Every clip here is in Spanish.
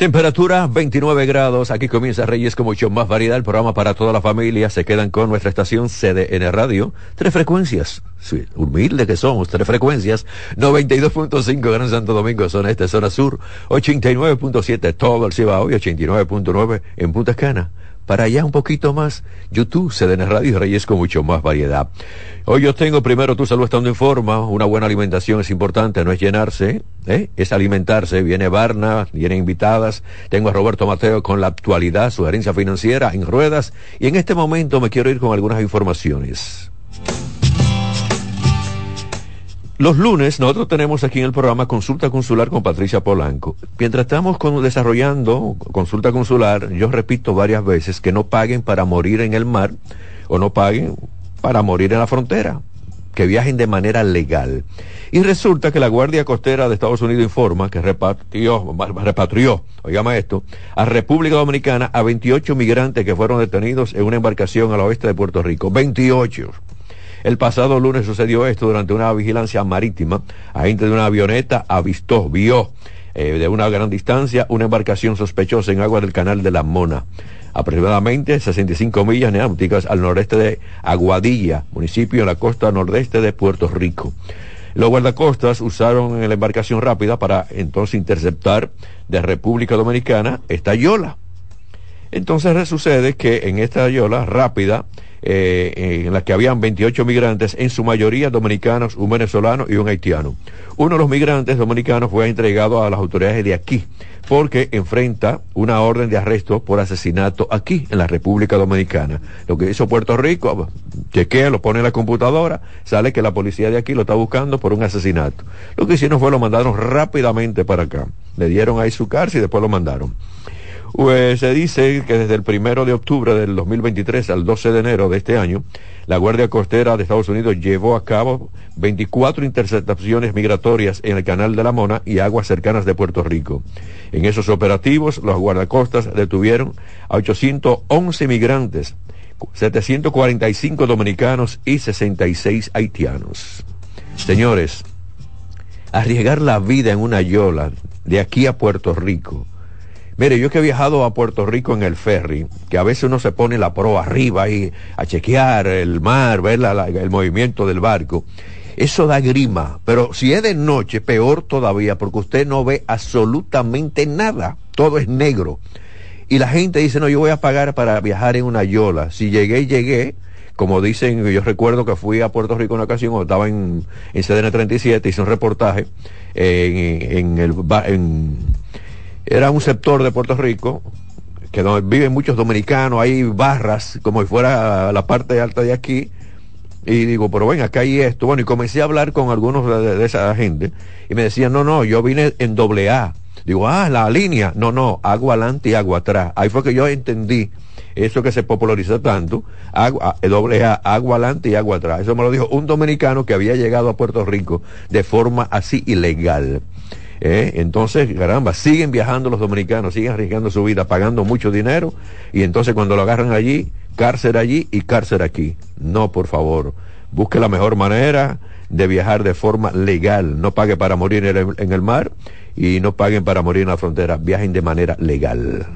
Temperatura 29 grados. Aquí comienza Reyes con mucho más variedad. El programa para toda la familia. Se quedan con nuestra estación CDN Radio. Tres frecuencias. Sí, humilde que somos. Tres frecuencias. 92.5 Gran Santo Domingo, zona este, zona sur. 89.7 todo el Cibao y 89.9 en Punta Cana para allá un poquito más, YouTube, CDN Radio Reyes con mucho más variedad. Hoy yo tengo primero tu salud estando en forma, una buena alimentación es importante, no es llenarse, ¿eh? es alimentarse. Viene Barna, vienen invitadas, tengo a Roberto Mateo con la actualidad, sugerencia financiera en ruedas y en este momento me quiero ir con algunas informaciones. Los lunes nosotros tenemos aquí en el programa Consulta Consular con Patricia Polanco. Mientras estamos desarrollando Consulta Consular, yo repito varias veces que no paguen para morir en el mar o no paguen para morir en la frontera, que viajen de manera legal. Y resulta que la Guardia Costera de Estados Unidos informa que repatrió, repatrió, oígame esto, a República Dominicana a 28 migrantes que fueron detenidos en una embarcación al oeste de Puerto Rico. 28. El pasado lunes sucedió esto durante una vigilancia marítima. Agente de una avioneta avistó, vio eh, de una gran distancia una embarcación sospechosa en agua del canal de la Mona. Aproximadamente 65 millas náuticas al noreste de Aguadilla, municipio en la costa nordeste de Puerto Rico. Los guardacostas usaron la embarcación rápida para entonces interceptar de República Dominicana esta yola. Entonces sucede que en esta yola rápida eh, en la que habían 28 migrantes, en su mayoría dominicanos, un venezolano y un haitiano. Uno de los migrantes dominicanos fue entregado a las autoridades de aquí porque enfrenta una orden de arresto por asesinato aquí, en la República Dominicana. Lo que hizo Puerto Rico, chequea, lo pone en la computadora, sale que la policía de aquí lo está buscando por un asesinato. Lo que hicieron fue lo mandaron rápidamente para acá. Le dieron ahí su cárcel y después lo mandaron. Pues se dice que desde el primero de octubre del 2023 al 12 de enero de este año, la Guardia Costera de Estados Unidos llevó a cabo 24 interceptaciones migratorias en el Canal de la Mona y aguas cercanas de Puerto Rico. En esos operativos, los guardacostas detuvieron a 811 migrantes, 745 dominicanos y 66 haitianos. Señores, arriesgar la vida en una yola de aquí a Puerto Rico Mire, yo que he viajado a Puerto Rico en el ferry, que a veces uno se pone la proa arriba y a chequear el mar, ver el movimiento del barco. Eso da grima, pero si es de noche, peor todavía, porque usted no ve absolutamente nada, todo es negro. Y la gente dice, no, yo voy a pagar para viajar en una yola. Si llegué, llegué, como dicen, yo recuerdo que fui a Puerto Rico una ocasión, estaba en, en CDN 37, hice un reportaje en, en el, en, era un sector de Puerto Rico que viven muchos dominicanos, hay barras como si fuera la parte alta de aquí. Y digo, pero ven, acá hay esto. Bueno, y comencé a hablar con algunos de, esa gente y me decían, no, no, yo vine en doble A. Digo, ah, la línea. No, no, agua adelante y agua atrás. Ahí fue que yo entendí eso que se popularizó tanto, agua, doble A, agua adelante y agua atrás. Eso me lo dijo un dominicano que había llegado a Puerto Rico de forma así ilegal. ¿Eh? Entonces, caramba, siguen viajando los dominicanos, siguen arriesgando su vida, pagando mucho dinero, y entonces cuando lo agarran allí, cárcel allí y cárcel aquí. No, por favor, busque la mejor manera de viajar de forma legal. No pague para morir en el, en el mar y no paguen para morir en la frontera. Viajen de manera legal.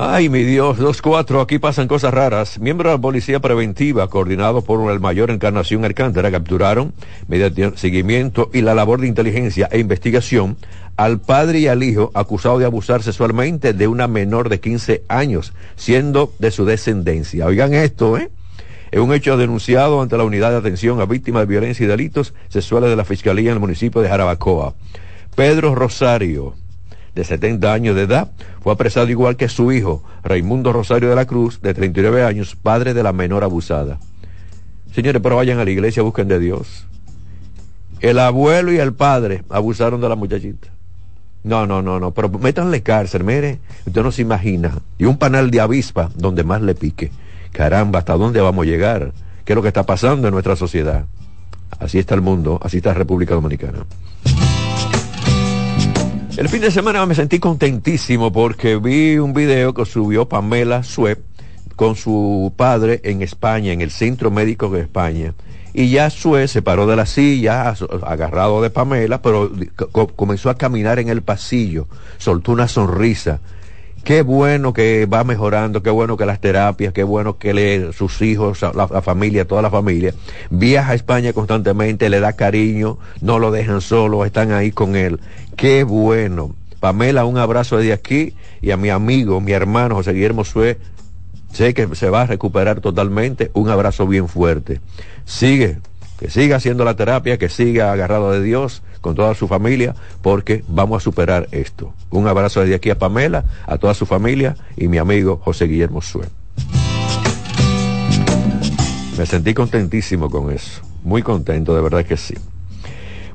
Ay, mi Dios, dos cuatro, aquí pasan cosas raras. Miembros de la Policía Preventiva, coordinados por el mayor Encarnación Alcántara, capturaron, mediante seguimiento y la labor de inteligencia e investigación, al padre y al hijo acusados de abusar sexualmente de una menor de 15 años, siendo de su descendencia. Oigan esto, ¿eh? Es un hecho denunciado ante la Unidad de Atención a Víctimas de Violencia y Delitos Sexuales de la Fiscalía en el municipio de Jarabacoa. Pedro Rosario, de 70 años de edad, fue apresado igual que su hijo, Raimundo Rosario de la Cruz, de 39 años, padre de la menor abusada. Señores, pero vayan a la iglesia, busquen de Dios. El abuelo y el padre abusaron de la muchachita. No, no, no, no, pero métanle cárcel, mire, usted no se imagina. Y un panal de avispa donde más le pique. Caramba, ¿hasta dónde vamos a llegar? ¿Qué es lo que está pasando en nuestra sociedad? Así está el mundo, así está la República Dominicana. El fin de semana me sentí contentísimo porque vi un video que subió Pamela Sueb con su padre en España, en el Centro Médico de España. Y ya Sue se paró de la silla, agarrado de Pamela, pero comenzó a caminar en el pasillo, soltó una sonrisa. Qué bueno que va mejorando, qué bueno que las terapias, qué bueno que le, sus hijos, la, familia, toda la familia, viaja a España constantemente, le da cariño, no lo dejan solo, están ahí con él. Qué bueno. Pamela, un abrazo desde aquí y a mi amigo, mi hermano José Guillermo Sue, sé que se va a recuperar totalmente. Un abrazo bien fuerte. Sigue, que siga haciendo la terapia, que siga agarrado de Dios con toda su familia, porque vamos a superar esto. Un abrazo desde aquí a Pamela, a toda su familia y mi amigo José Guillermo Sue. Me sentí contentísimo con eso. Muy contento, de verdad que sí.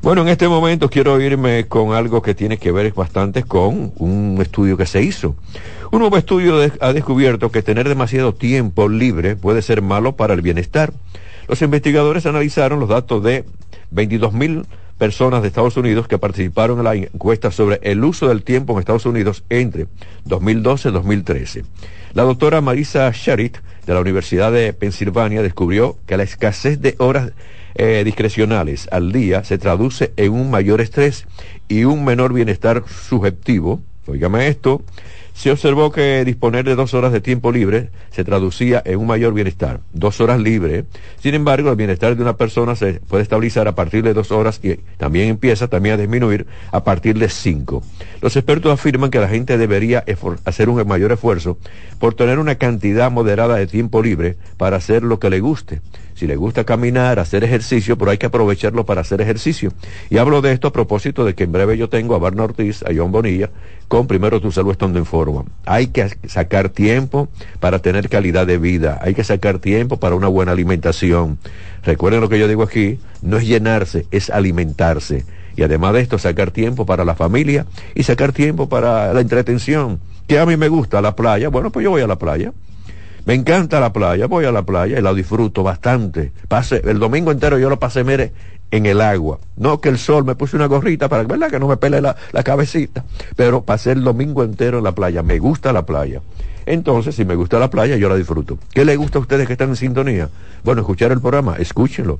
Bueno, en este momento quiero irme con algo que tiene que ver bastante con un estudio que se hizo. Un nuevo estudio ha descubierto que tener demasiado tiempo libre puede ser malo para el bienestar. Los investigadores analizaron los datos de 22 mil personas de Estados Unidos que participaron en la encuesta sobre el uso del tiempo en Estados Unidos entre 2012 y 2013. La doctora Marisa Sharit de la Universidad de Pensilvania descubrió que la escasez de horas eh, discrecionales al día se traduce en un mayor estrés y un menor bienestar subjetivo. Óigame esto, se observó que disponer de dos horas de tiempo libre se traducía en un mayor bienestar. Dos horas libre. Sin embargo, el bienestar de una persona se puede estabilizar a partir de dos horas y también empieza también a disminuir a partir de cinco. Los expertos afirman que la gente debería hacer un mayor esfuerzo por tener una cantidad moderada de tiempo libre para hacer lo que le guste si le gusta caminar, hacer ejercicio, pero hay que aprovecharlo para hacer ejercicio. Y hablo de esto a propósito de que en breve yo tengo a Barna Ortiz, a John Bonilla, con Primero Tu Salud estando en forma. Hay que sacar tiempo para tener calidad de vida, hay que sacar tiempo para una buena alimentación. Recuerden lo que yo digo aquí, no es llenarse, es alimentarse. Y además de esto, sacar tiempo para la familia y sacar tiempo para la entretención. Que a mí me gusta la playa, bueno, pues yo voy a la playa me encanta la playa, voy a la playa y la disfruto bastante. Pase, el domingo entero yo lo pasé, mire, en el agua. No que el sol me puse una gorrita para ¿verdad? que no me pele la, la cabecita, pero pasé el domingo entero en la playa. Me gusta la playa. Entonces, si me gusta la playa, yo la disfruto. ¿Qué le gusta a ustedes que están en sintonía? Bueno, escuchar el programa, escúchenlo.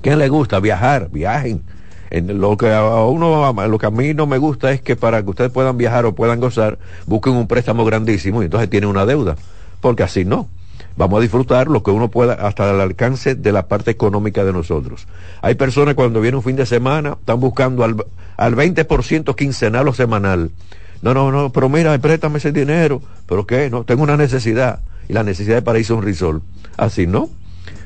¿Qué le gusta? Viajar, viajen. En lo que a uno, lo que a mí no me gusta es que para que ustedes puedan viajar o puedan gozar, busquen un préstamo grandísimo y entonces tienen una deuda porque así no. Vamos a disfrutar lo que uno pueda hasta el alcance de la parte económica de nosotros. Hay personas cuando viene un fin de semana, están buscando al, al 20% quincenal o semanal. No, no, no, pero mira, préstame ese dinero. ¿Pero qué? No, tengo una necesidad. Y la necesidad de para irse un. Así, ¿no?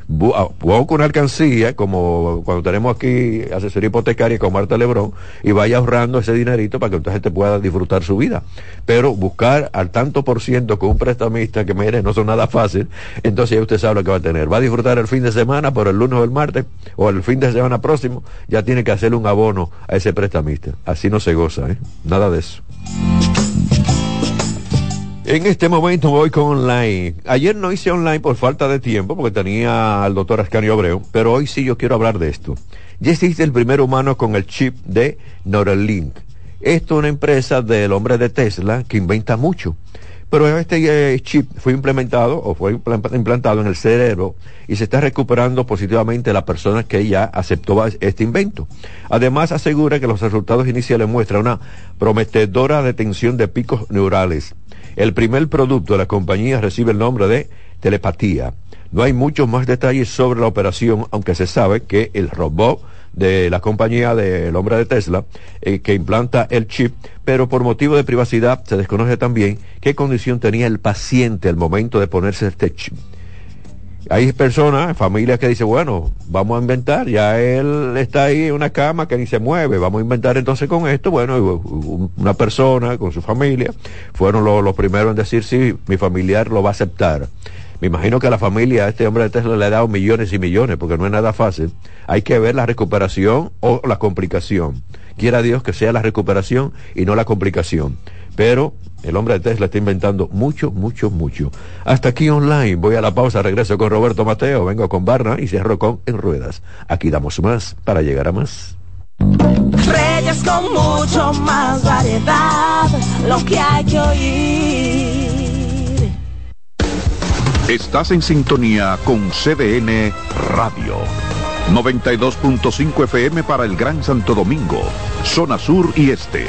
Busca una alcancía, como cuando tenemos aquí asesoría hipotecaria con Marta Lebrón, y vaya ahorrando ese dinerito para que entonces te pueda disfrutar su vida. Pero buscar al tanto por ciento con un prestamista que mire, no son nada fácil, entonces ya usted sabe lo que va a tener. Va a disfrutar el fin de semana, por el lunes o el martes, o el fin de semana próximo, ya tiene que hacerle un abono a ese prestamista. Así no se goza, ¿eh? Nada de eso. En este momento voy con online. Ayer no hice online por falta de tiempo porque tenía al doctor Ascanio Abreu, pero hoy sí yo quiero hablar de esto. Ya existe el primer humano con el chip de Neuralink. Esto es una empresa del hombre de Tesla que inventa mucho. Pero este eh, chip fue implementado o fue implantado en el cerebro y se está recuperando positivamente la persona que ya aceptó este invento. Además asegura que los resultados iniciales muestran una prometedora detención de picos neurales el primer producto de la compañía recibe el nombre de telepatía. No hay muchos más detalles sobre la operación, aunque se sabe que el robot de la compañía del hombre de Tesla eh, que implanta el chip, pero por motivo de privacidad se desconoce también qué condición tenía el paciente al momento de ponerse este chip. Hay personas, familias que dicen, bueno, vamos a inventar, ya él está ahí en una cama que ni se mueve, vamos a inventar entonces con esto, bueno, una persona con su familia fueron los, primeros en decir, sí, mi familiar lo va a aceptar. Me imagino que a la familia a este hombre de Tesla le ha dado millones y millones, porque no es nada fácil. Hay que ver la recuperación o la complicación. quiera Dios que sea la recuperación y no la complicación. Pero el hombre de Tesla está inventando mucho, mucho, mucho. Hasta aquí online. Voy a la pausa, regreso con Roberto Mateo, vengo con Barna y cierro con En Ruedas. Aquí damos más para llegar a más. Reyes con mucho más variedad, lo que hay que oír. Estás en sintonía con CDN Radio. 92.5 FM para el Gran Santo Domingo, zona sur y este.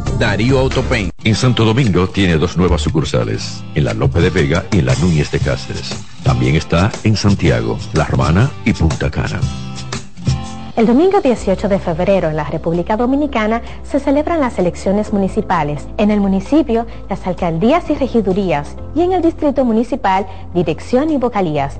Darío Autopain. En Santo Domingo tiene dos nuevas sucursales, en la Lope de Vega y en la Núñez de Cáceres. También está en Santiago, La Romana y Punta Cana. El domingo 18 de febrero en la República Dominicana se celebran las elecciones municipales. En el municipio, las alcaldías y regidurías y en el distrito municipal, dirección y vocalías.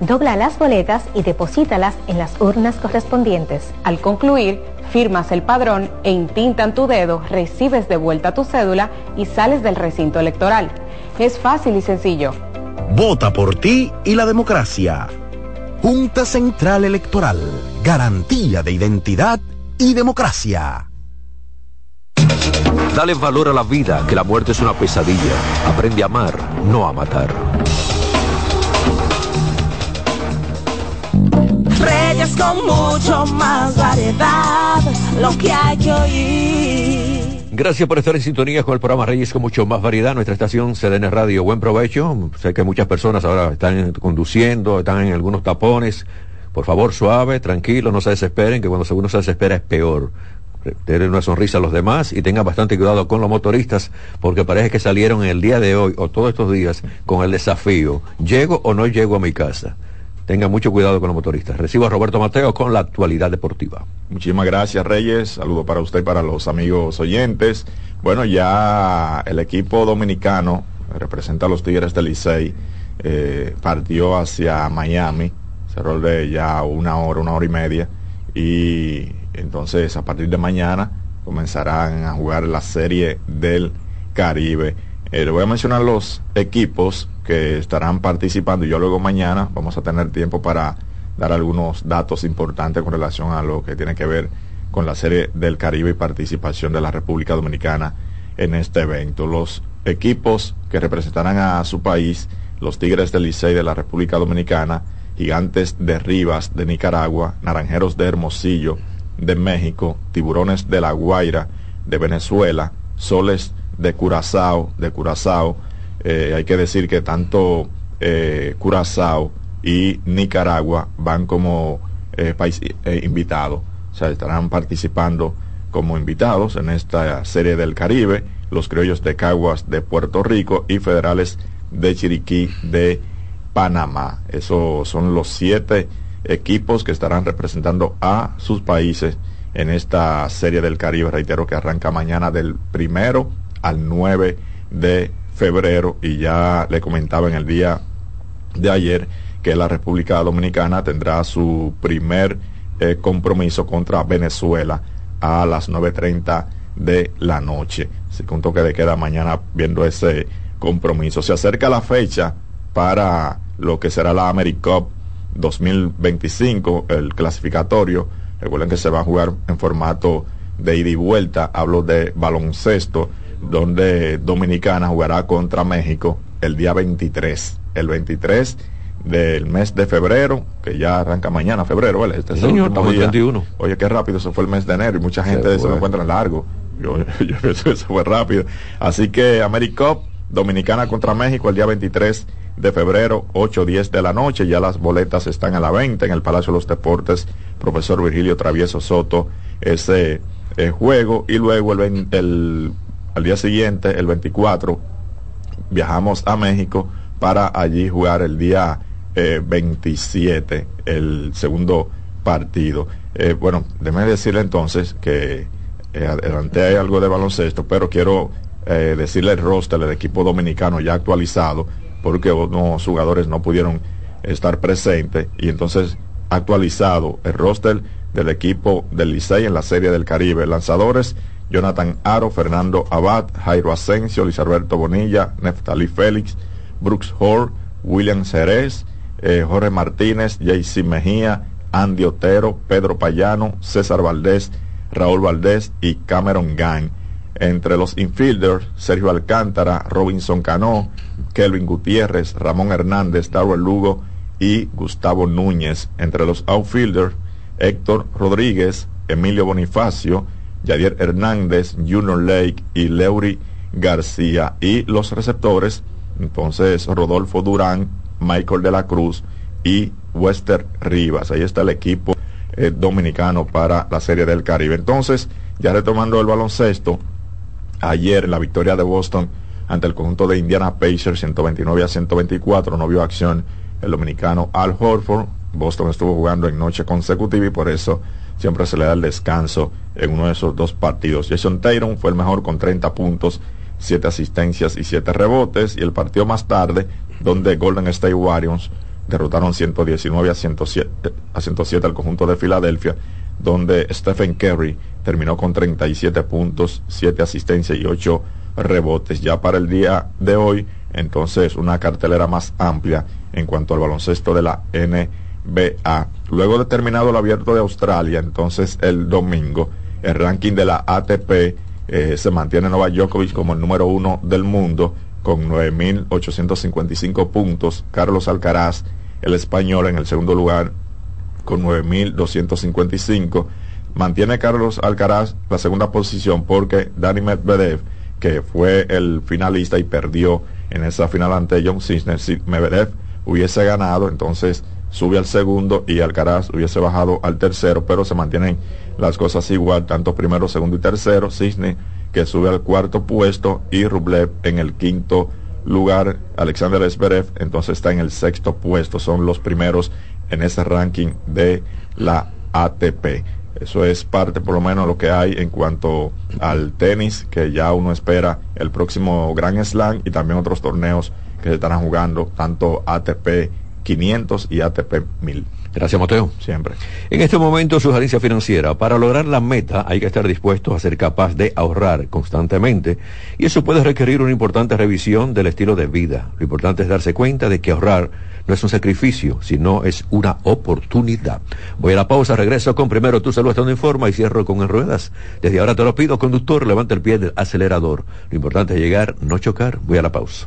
dobla las boletas y deposítalas en las urnas correspondientes. Al concluir, firmas el padrón e intintan tu dedo, recibes de vuelta tu cédula y sales del recinto electoral. Es fácil y sencillo. Vota por ti y la democracia. Junta Central Electoral. Garantía de identidad y democracia. Dale valor a la vida, que la muerte es una pesadilla. Aprende a amar, no a matar. Reyes con mucho más variedad, lo que hay que oír. Gracias por estar en sintonía con el programa Reyes con mucho más variedad. Nuestra estación CDN Radio, buen provecho. Sé que muchas personas ahora están conduciendo, están en algunos tapones. Por favor, suave, tranquilo, no se desesperen, que cuando uno se desespera es peor. Tener una sonrisa a los demás y tengan bastante cuidado con los motoristas, porque parece que salieron el día de hoy o todos estos días con el desafío, ¿llego o no llego a mi casa? Tenga mucho cuidado con los motoristas. Recibo a Roberto Mateo con la actualidad deportiva. Muchísimas gracias, Reyes. Saludo para usted y para los amigos oyentes. Bueno, ya el equipo dominicano, representa a los Tigres del Licey, eh, partió hacia Miami. Cerró de ya una hora, una hora y media. Y entonces, a partir de mañana, comenzarán a jugar la serie del Caribe. Eh, le voy a mencionar los equipos que estarán participando y yo luego mañana vamos a tener tiempo para dar algunos datos importantes con relación a lo que tiene que ver con la serie del Caribe y participación de la República Dominicana en este evento. Los equipos que representarán a su país, los Tigres del Licey de la República Dominicana, Gigantes de Rivas de Nicaragua, Naranjeros de Hermosillo de México, Tiburones de La Guaira de Venezuela, soles de Curazao, de Curazao. Eh, hay que decir que tanto eh, Curazao y Nicaragua van como eh, país invitado, o sea, estarán participando como invitados en esta serie del Caribe, los criollos de Caguas de Puerto Rico y federales de Chiriquí de Panamá. Esos son los siete equipos que estarán representando a sus países en esta serie del Caribe. Reitero que arranca mañana del primero al 9 de febrero y ya le comentaba en el día de ayer que la República Dominicana tendrá su primer eh, compromiso contra Venezuela a las 9.30 de la noche. Así que un toque de queda mañana viendo ese compromiso. Se acerca la fecha para lo que será la AmeriCup 2025, el clasificatorio. Recuerden que se va a jugar en formato de ida y vuelta. Hablo de baloncesto, donde Dominicana jugará contra México el día 23. El 23 del mes de febrero, que ya arranca mañana, febrero, ¿vale? Este es el Señor, 21. Oye, qué rápido, eso fue el mes de enero y mucha gente se, se lo encuentra largo. Yo, yo pienso que eso fue rápido. Así que AmeriCup, Dominicana contra México el día 23 de febrero, 8 10 de la noche. Ya las boletas están a la venta en el Palacio de los Deportes, profesor Virgilio Travieso Soto, ese eh, juego. Y luego el, el, al día siguiente, el 24, viajamos a México para allí jugar el día eh, 27, el segundo partido. Eh, bueno, déjeme decirle entonces que eh, adelanté algo de baloncesto, pero quiero eh, decirle el roster del equipo dominicano ya actualizado porque unos jugadores no pudieron estar presentes y entonces actualizado el roster del equipo del Licey en la Serie del Caribe. Lanzadores, Jonathan Aro, Fernando Abad, Jairo Asensio, Luis Alberto Bonilla, Neftali Félix, Brooks Hoare, William Cerez, eh, Jorge Martínez, JC Mejía, Andy Otero, Pedro Payano, César Valdés, Raúl Valdés y Cameron Gang. Entre los infielders, Sergio Alcántara, Robinson Cano, Kelvin Gutiérrez, Ramón Hernández, Darwin Lugo y Gustavo Núñez. Entre los outfielders, Héctor Rodríguez, Emilio Bonifacio, Yadier Hernández, Junior Lake y Leury García. Y los receptores, entonces Rodolfo Durán, Michael de la Cruz y Wester Rivas. Ahí está el equipo eh, dominicano para la Serie del Caribe. Entonces, ya retomando el baloncesto, ayer la victoria de Boston ante el conjunto de Indiana Pacers 129 a 124 no vio acción el dominicano Al Horford Boston estuvo jugando en noche consecutiva y por eso siempre se le da el descanso en uno de esos dos partidos Jason Tatum fue el mejor con 30 puntos 7 asistencias y 7 rebotes y el partido más tarde donde Golden State Warriors derrotaron 119 a 107, a 107 al conjunto de Filadelfia donde Stephen Curry terminó con 37 puntos, 7 asistencias y 8 rebotes. Ya para el día de hoy, entonces una cartelera más amplia en cuanto al baloncesto de la NBA. Luego de terminado el abierto de Australia, entonces el domingo, el ranking de la ATP eh, se mantiene Novak Djokovic como el número uno del mundo con 9.855 puntos. Carlos Alcaraz, el español, en el segundo lugar con 9.255. Mantiene Carlos Alcaraz la segunda posición porque Dani Medvedev, que fue el finalista y perdió en esa final ante John Cisner, si Medvedev hubiese ganado, entonces sube al segundo y Alcaraz hubiese bajado al tercero, pero se mantienen las cosas igual, tanto primero, segundo y tercero. Cisne que sube al cuarto puesto y Rublev en el quinto lugar. Alexander Zverev entonces está en el sexto puesto. Son los primeros en ese ranking de la ATP. Eso es parte por lo menos lo que hay en cuanto al tenis, que ya uno espera el próximo Grand Slam y también otros torneos que se estarán jugando, tanto ATP 500 y ATP 1000. Gracias, Mateo. Siempre. En este momento, sugerencia financiera. Para lograr la meta hay que estar dispuesto a ser capaz de ahorrar constantemente y eso puede requerir una importante revisión del estilo de vida. Lo importante es darse cuenta de que ahorrar no es un sacrificio, sino es una oportunidad. Voy a la pausa, regreso con primero tu salud estando en forma y cierro con en ruedas. Desde ahora te lo pido, conductor, levanta el pie del acelerador. Lo importante es llegar, no chocar. Voy a la pausa.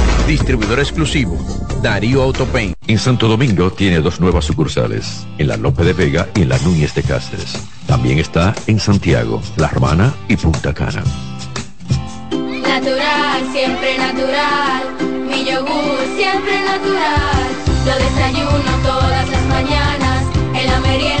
distribuidor exclusivo, Darío Autopain. En Santo Domingo tiene dos nuevas sucursales, en la Lope de Vega y en la Núñez de Cáceres. También está en Santiago, La Romana y Punta Cana. Natural, siempre natural. Mi yogur, siempre natural. Lo desayuno todas las mañanas. En la merienda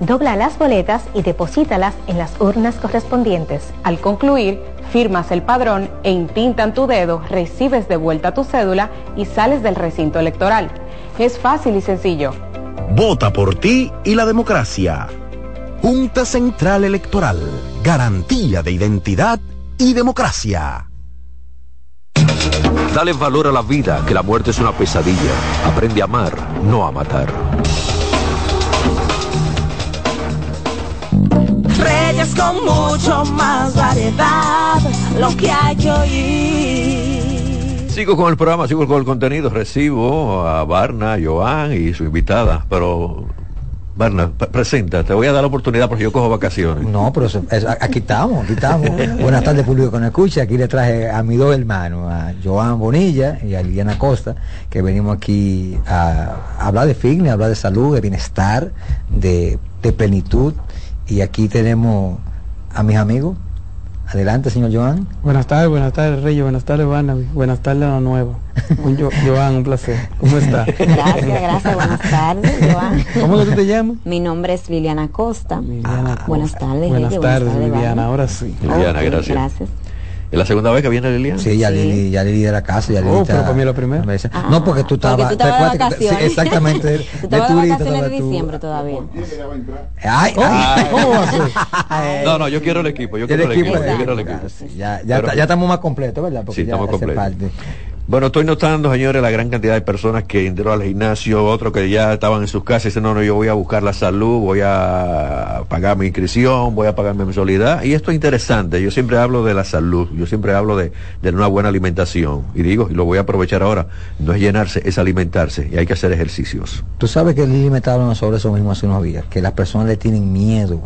dobla las boletas y deposítalas en las urnas correspondientes. Al concluir, firmas el padrón e intintan tu dedo, recibes de vuelta tu cédula y sales del recinto electoral. Es fácil y sencillo. Vota por ti y la democracia. Junta Central Electoral. Garantía de identidad y democracia. Dale valor a la vida, que la muerte es una pesadilla. Aprende a amar, no a matar. Reyes con mucho más variedad, lo que hay que oír. Sigo con el programa, sigo con el contenido. Recibo a Barna, Joan y su invitada, pero Barna, presenta, te voy a dar la oportunidad porque yo cojo vacaciones. No, pero aquí estamos, aquí estamos. Buenas tardes, público que nos escucha. Aquí le traje a mis dos hermanos, a Joan Bonilla y a Liliana Costa, que venimos aquí a, hablar de fitness, a hablar de salud, de bienestar, de, de plenitud. Y aquí tenemos a mis amigos. Adelante, señor Joan. Buenas tardes, buenas tardes, Reyes, buenas tardes, Barnaby, buenas tardes a lo nuevo. Un Joan, un placer. ¿Cómo está? Gracias, gracias, buenas tardes, Joan. ¿Cómo que tú te llamas? Mi nombre es Liliana Costa. Liliana Costa. Buenas tardes, Buenas Reyes, tardes, buenas Liliana, ahora sí. Liliana, gracias. Gracias. ¿Es la segunda vez que viene Liliana? Sí, ya Lili, ya Lili de la casa, ya Lili Oh, está- pero para mí lo primero. me dice- Ah, no, porque tú estabas... de sí, exactamente. de- Tú de de turista de tú. diciembre todavía. Ay, ay. ¿Cómo va a ser? No, no, yo quiero el equipo, yo quiero el equipo, yo quiero el equipo. Ya, ya, Pero- está- ya estamos más completos, ¿verdad? Porque Sí, ya estamos completos. Bueno, estoy notando, señores, la gran cantidad de personas que entraron al gimnasio, otros que ya estaban en sus casas y dicen, no, no, yo voy a buscar la salud, voy a pagar mi inscripción, voy a pagar mi mensualidad. Y esto es interesante, yo siempre hablo de la salud, yo siempre hablo de, de una buena alimentación. Y digo, y lo voy a aprovechar ahora, no es llenarse, es alimentarse y hay que hacer ejercicios. Tú sabes que Lili me estaba hablando sobre eso mismo hace unos días, que las personas le tienen miedo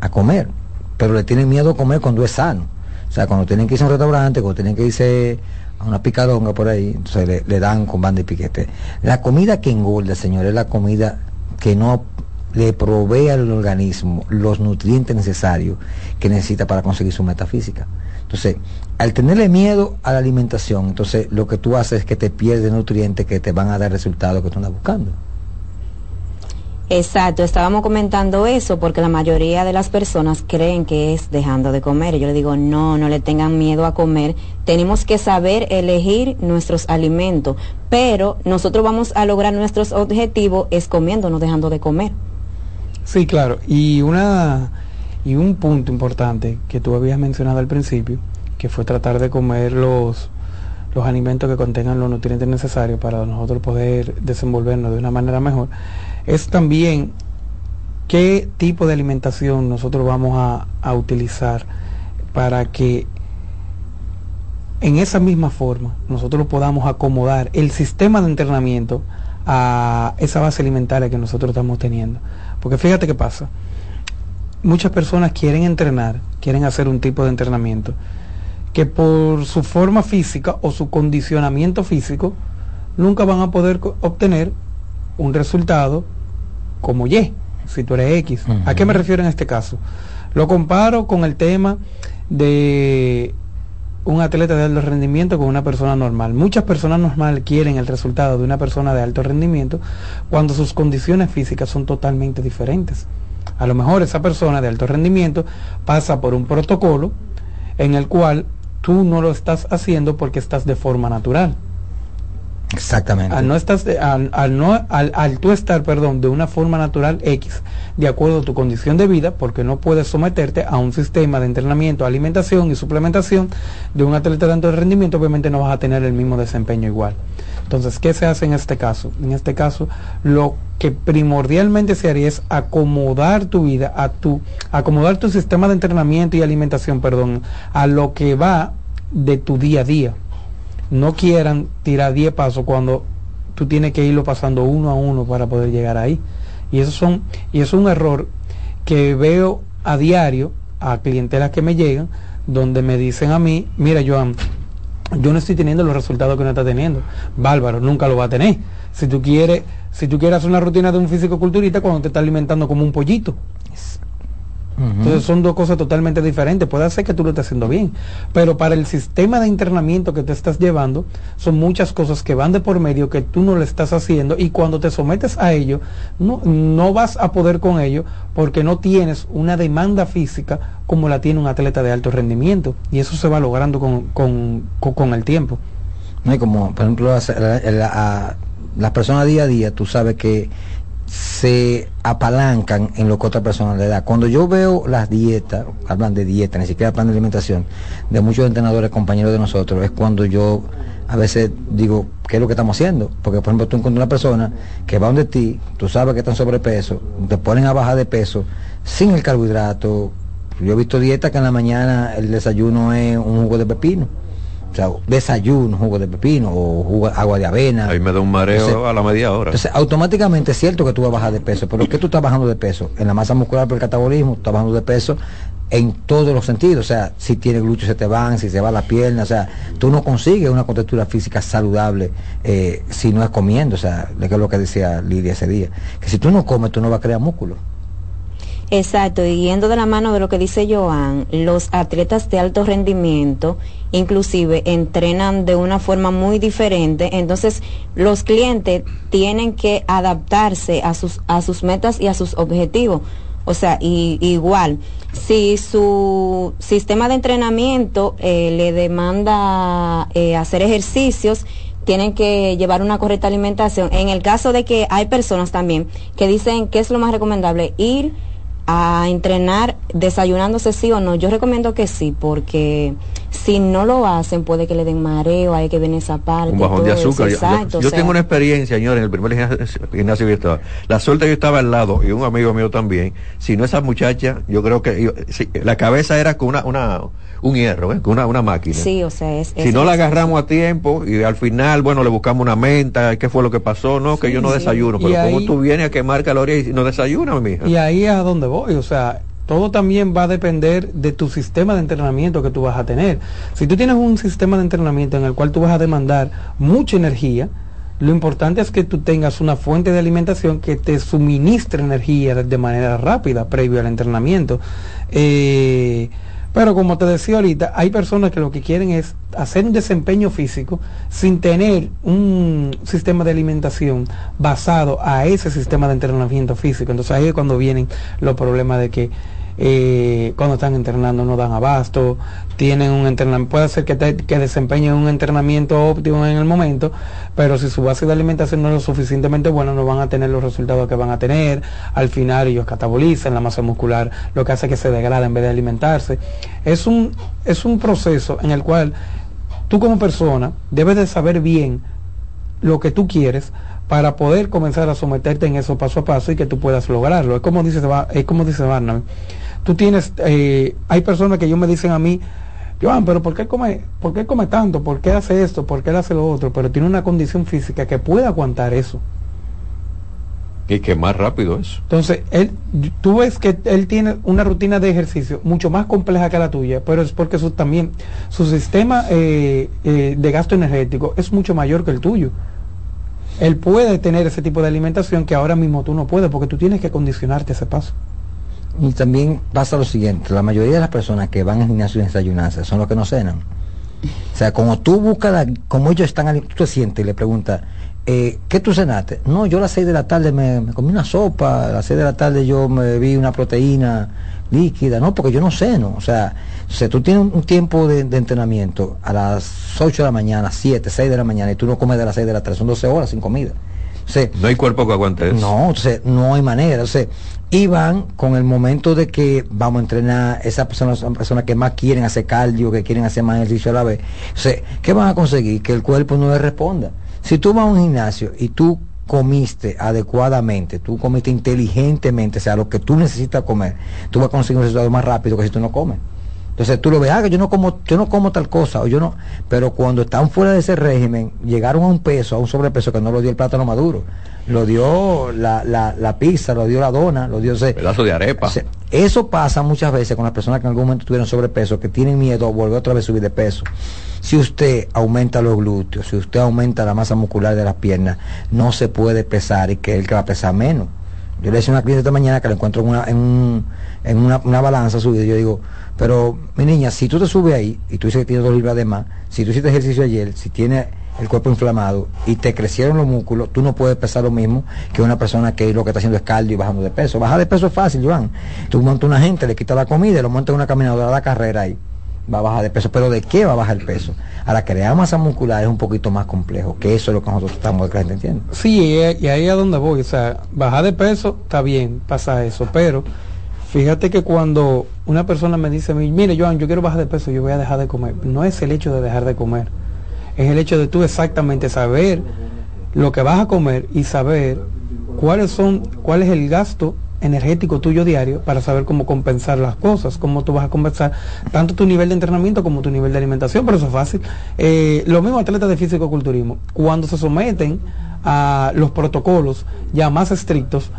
a comer, pero le tienen miedo a comer cuando es sano. O sea, cuando tienen que irse a un restaurante, cuando tienen que irse a una picadonga por ahí, entonces le, dan con banda y piquete. La comida que engorda, señor, es la comida que no le provee al organismo los nutrientes necesarios que necesita para conseguir su metafísica. Entonces, al tenerle miedo a la alimentación, entonces lo que tú haces es que te pierdes nutrientes que te van a dar resultados que tú andas buscando. Exacto, estábamos comentando eso porque la mayoría de las personas creen que es dejando de comer. Yo le digo, no, no le tengan miedo a comer. Tenemos que saber elegir nuestros alimentos, pero nosotros vamos a lograr nuestros objetivos es comiendo, no dejando de comer. Sí, claro. Y una y un punto importante que tú habías mencionado al principio, que fue tratar de comer los los alimentos que contengan los nutrientes necesarios para nosotros poder desenvolvernos de una manera mejor es también qué tipo de alimentación nosotros vamos a, utilizar para que en esa misma forma nosotros podamos acomodar el sistema de entrenamiento a esa base alimentaria que nosotros estamos teniendo. Porque fíjate qué pasa. Muchas personas quieren entrenar, quieren hacer un tipo de entrenamiento que por su forma física o su condicionamiento físico nunca van a poder obtener un resultado como Y, si tú eres X. ¿A qué me refiero en este caso? Lo comparo con el tema de un atleta de alto rendimiento con una persona normal. Muchas personas normales quieren el resultado de una persona de alto rendimiento cuando sus condiciones físicas son totalmente diferentes. A lo mejor esa persona de alto rendimiento pasa por un protocolo en el cual tú no lo estás haciendo porque estás de forma natural. Exactamente. Al no, estás al, al no al, al tú estar, perdón, de una forma natural X, de acuerdo a tu condición de vida, porque no puedes someterte a un sistema de entrenamiento, alimentación y suplementación de un atleta de alto rendimiento, obviamente no vas a tener el mismo desempeño igual. Entonces, ¿qué se hace en este caso? En este caso, lo que primordialmente se haría es acomodar tu vida a tu acomodar tu sistema de entrenamiento y alimentación, perdón, a lo que va de tu día a día no quieran tirar 10 pasos cuando tú tienes que irlo pasando uno a uno para poder llegar ahí. Y eso son y eso es un error que veo a diario a clientelas que me llegan donde me dicen a mí, mira Joan, yo no estoy teniendo los resultados que no está teniendo. Bárbaro, nunca lo va a tener. Si tú quieres, si tú quieres hacer una rutina de un físico culturista cuando te está alimentando como un pollito. Entonces son dos cosas totalmente diferentes. Puede ser que tú lo estés haciendo bien, pero para el sistema de internamiento que te estás llevando, son muchas cosas que van de por medio que tú no le estás haciendo y cuando te sometes a ello, no, no vas a poder con ello porque no tienes una demanda física como la tiene un atleta de alto rendimiento y eso se va logrando con, con, con- con el tiempo. No, y como por ejemplo las, la- la- a- las personas día a día, tú sabes que se apalancan en lo que otra persona le da. Cuando yo veo las dietas, hablan de dieta, ni siquiera plan de alimentación, de muchos entrenadores, compañeros de nosotros, es cuando yo a veces digo, ¿qué es lo que estamos haciendo? Porque por ejemplo tú encuentras una persona que va donde ti, tú sabes que están sobrepeso, te ponen a bajar de peso sin el carbohidrato. Yo he visto dietas que en la mañana el desayuno es un jugo de pepino. O sea, desayuno, jugo de pepino o jugo, agua de avena. Ahí me da un mareo Entonces- a la media hora. Entonces, automáticamente es cierto que tú vas a bajar de peso, pero ¿qué tú estás bajando de peso? En la masa muscular por el catabolismo, tú estás bajando de peso en todos los sentidos. O sea, si tienes glúteos se te van, si se va la pierna, o sea, tú no consigues una contextura física saludable eh, si no es comiendo. O sea, de que es lo que decía Lidia ese día. Que si tú no comes, tú no vas a crear músculo. Exacto, y yendo de la mano de lo que dice Joan, los atletas de alto rendimiento inclusive entrenan de una forma muy diferente, entonces los clientes tienen que adaptarse a sus, a sus metas y a sus objetivos. O sea, y, igual, si su sistema de entrenamiento eh, le demanda eh, hacer ejercicios, tienen que llevar una correcta alimentación. En el caso de que hay personas también que dicen que es lo más recomendable ir a entrenar desayunándose sí o no, yo recomiendo que sí, porque si no lo hacen puede que le den mareo, hay que ver esa parte. un bajón de eso, azúcar. Yo- Yo, exacto, yo o sea, tengo una experiencia, señor, en el primer gimnasio, que estaba. La suerte que yo estaba al lado, y un amigo mío también, si no esa muchacha, yo creo que yo- sí, la cabeza era con una, una un hierro, ¿eh? con una, una máquina. Sí, o sea, es... Si es- no la es- agarramos a tiempo y al final, bueno, le buscamos una menta, ¿qué fue lo que pasó? No, que yo no sí. desayuno, pero ¿cómo ahí- tú vienes a quemar calorías y no desayunas, mija? Y ahí es a donde voy, o sea, todo también va a depender de tu sistema de entrenamiento que tú vas a tener. Si tú tienes un sistema de entrenamiento en el cual tú vas a demandar mucha energía, lo importante es que tú tengas una fuente de alimentación que te suministre energía de manera rápida previo al entrenamiento. Eh, Pero como te decía ahorita, hay personas que lo que quieren es hacer un desempeño físico sin tener un sistema de alimentación basado a ese sistema de entrenamiento físico. Entonces ahí es cuando vienen los problemas de que eh, cuando están entrenando no dan abasto, tienen un entrenamiento, puede ser que, que desempeñen un entrenamiento óptimo en el momento, pero si su base de alimentación no es lo suficientemente buena, no van a tener los resultados que van a tener. Al final ellos catabolizan la masa muscular, lo que hace que se degrade en vez de alimentarse. Es un, es un proceso en el cual tú como persona debes de saber bien lo que tú quieres para poder comenzar a someterte en eso paso a paso y que tú puedas lograrlo. Es como dice, es como dice Barnum tú tienes, eh, hay personas que yo me dicen a mí, Joan, pero ¿por qué come, por qué come tanto? ¿Por qué hace esto? ¿Por qué hace lo otro? Pero tiene una condición física que puede aguantar eso. Y que más rápido eso. Entonces, él, tú ves que él tiene una rutina de ejercicio mucho más compleja que la tuya, pero es porque su, también su sistema eh, eh, de gasto energético es mucho mayor que el tuyo. Él puede tener ese tipo de alimentación que ahora mismo tú no puedes, porque tú tienes que condicionarte ese paso. Y también pasa lo siguiente, la mayoría de las personas que van al gimnasio y desayunarse son los que no cenan. O sea, como tú buscas, como ellos están, tú te sientes y le preguntas, eh, ¿qué tú cenaste? No, yo a las 6 de la tarde me, comí una sopa, a las 6 de la tarde yo me vi una proteína líquida, no, porque yo no ceno. O sea, o tú tienes un, tiempo de, entrenamiento a las 8 de la mañana, 7, 6 de la mañana y tú no comes de las 6 de la tarde, son 12 horas sin comida. No hay cuerpo que aguante eso. No, no hay manera. O sea, y van con el momento de que vamos a entrenar esas personas son personas que más quieren hacer cardio, que quieren hacer más ejercicio a la vez. O sea, ¿qué van a conseguir? Que el cuerpo no le responda. Si tú vas a un gimnasio y tú comiste adecuadamente, tú comiste inteligentemente, o sea, lo que tú necesitas comer, tú vas a conseguir un resultado más rápido que si tú no comes. Entonces tú lo ves, ah, que yo no como, yo no como tal cosa, o yo no, pero cuando están fuera de ese régimen, llegaron a un peso, a un sobrepeso que no lo dio el plátano maduro lo dio la, la, la, pizza, lo dio la dona, lo dio ese pedazo de arepa. eso pasa muchas veces con las personas que en algún momento tuvieron sobrepeso, que tienen miedo a volver otra vez a subir de peso. Si usted aumenta los glúteos, si usted aumenta la masa muscular de las piernas, no se puede pesar y que él que va a pesar menos. Yo le decía a una cliente esta mañana que la encuentro en una, en, en una, una balanza subida, yo digo, pero mi niña, si tú te subes ahí y tú dices que tienes dos libras de más, si tú hiciste ejercicio ayer, si tienes el cuerpo inflamado y te crecieron los músculos, tú no puedes pesar lo mismo que una persona que lo que está haciendo es cardio y bajando de peso. Bajar de peso es fácil, Joan. Tú montas una gente, le quitas la comida lo montas en una caminadora de la carrera ahí. Va a bajar de peso. Pero ¿de qué va a bajar el peso? Ahora, crear masa muscular es un poquito más complejo, que eso es lo que nosotros estamos de que la gente entienda. Sí, y ahí es donde voy. O sea, bajar de peso está bien, pasa eso, pero fíjate que cuando una persona me dice, mire, Joan, yo quiero bajar de peso, yo voy a dejar de comer. No es el hecho de dejar de comer es el hecho de tú exactamente saber lo que vas a comer y saber cuáles son, cuál es el gasto energético tuyo diario para saber cómo compensar las cosas, cómo tú vas a compensar tanto tu nivel de entrenamiento como tu nivel de alimentación, pero eso es fácil. Eh, los mismos atletas de físico-culturismo, cuando se someten a los protocolos ya más estrictos,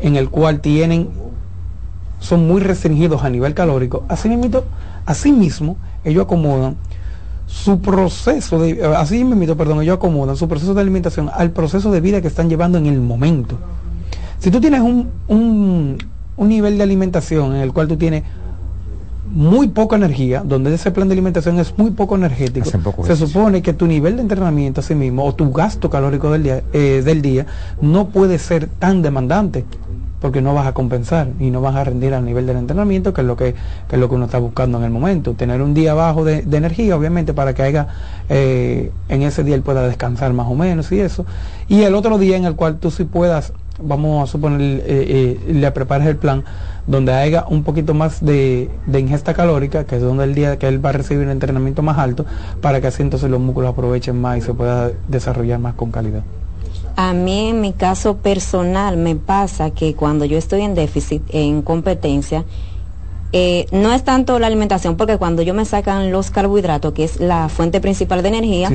en el cual tienen, son muy restringidos a nivel calórico, así mismo, así mismo ellos acomodan su proceso de, así me perdón, ellos acomodan su proceso de alimentación al proceso de vida que están llevando en el momento. Si tú tienes un, un, nivel de alimentación en el cual tú tienes muy poca energía, donde ese plan de alimentación es muy poco energético, se supone que tu nivel de entrenamiento sí mismo o tu gasto calórico del día, eh, del día no puede ser tan demandante porque no vas a compensar y no vas a rendir al nivel del entrenamiento, que es lo que, es lo que uno está buscando en el momento. Tener un día bajo de, energía, obviamente, para que haya, eh, en ese día él pueda descansar más o menos y eso. Y el otro día en el cual tú sí puedas, vamos a suponer, eh, eh, le prepares el plan donde haya un poquito más de, de, ingesta calórica, que es donde el día que él va a recibir un entrenamiento más alto, para que así entonces los músculos aprovechen más y se pueda desarrollar más con calidad. A mí en mi caso personal me pasa que cuando yo estoy en déficit, en competencia, eh, no es tanto la alimentación, porque cuando yo me sacan los carbohidratos, que es la fuente principal de energía,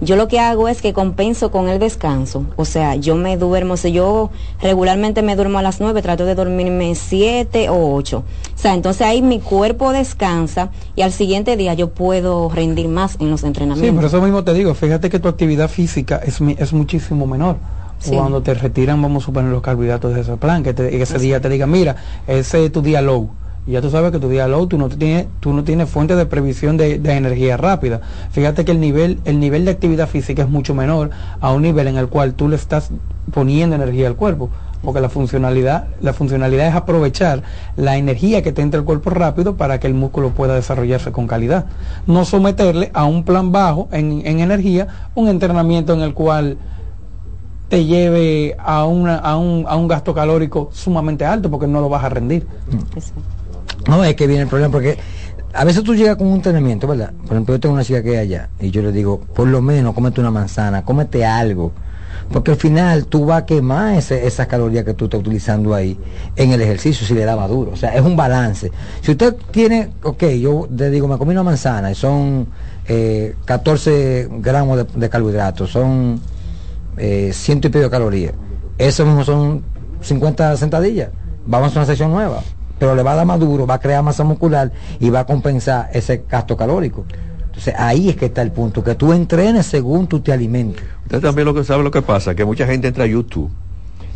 yo lo que hago es que compenso con el descanso. O sea, yo me duermo, si yo regularmente me duermo a las 9, trato de dormirme 7 o 8. O sea, entonces ahí mi cuerpo descansa y al siguiente día yo puedo rendir más en los entrenamientos. Sí, por eso mismo te digo, fíjate que tu actividad física es, es muchísimo menor. Cuando te retiran, vamos a suponer los carbohidratos de ese plan, que, ese día te digan, mira, ese es tu día low Y ya tú sabes que tu día low, tú no tienes, tú no tienes fuente de previsión de, de energía rápida. Fíjate que el nivel, el nivel de actividad física es mucho menor a un nivel en el cual tú le estás poniendo energía al cuerpo porque la funcionalidad, la funcionalidad es aprovechar la energía que te entra el cuerpo rápido para que el músculo pueda desarrollarse con calidad. No someterle a un plan bajo en, en energía, un entrenamiento en el cual te lleve a, una, a, un, a un gasto calórico sumamente alto porque no lo vas a rendir. No, es que viene el problema porque a veces tú llegas con un entrenamiento, ¿verdad? Por ejemplo, yo tengo una chica que hay allá y yo le digo, por lo menos cómete una manzana, cómete algo. Porque al final tú vas a quemar esas calorías que tú estás utilizando ahí en el ejercicio si le daba duro. O sea, es un balance. Si usted tiene, ok, yo le digo, me comí una manzana y son eh, 14 gramos de, de carbohidratos, son eh, ciento y pico de calorías. Eso mismo son 50 sentadillas. Vamos a una sesión nueva. Pero le va a dar más duro, va a crear masa muscular y va a compensar ese gasto calórico. Entonces ahí es que está el punto, que tú entrenes según tú te alimentes. Usted también lo que sabe lo que pasa, que mucha gente entra a YouTube.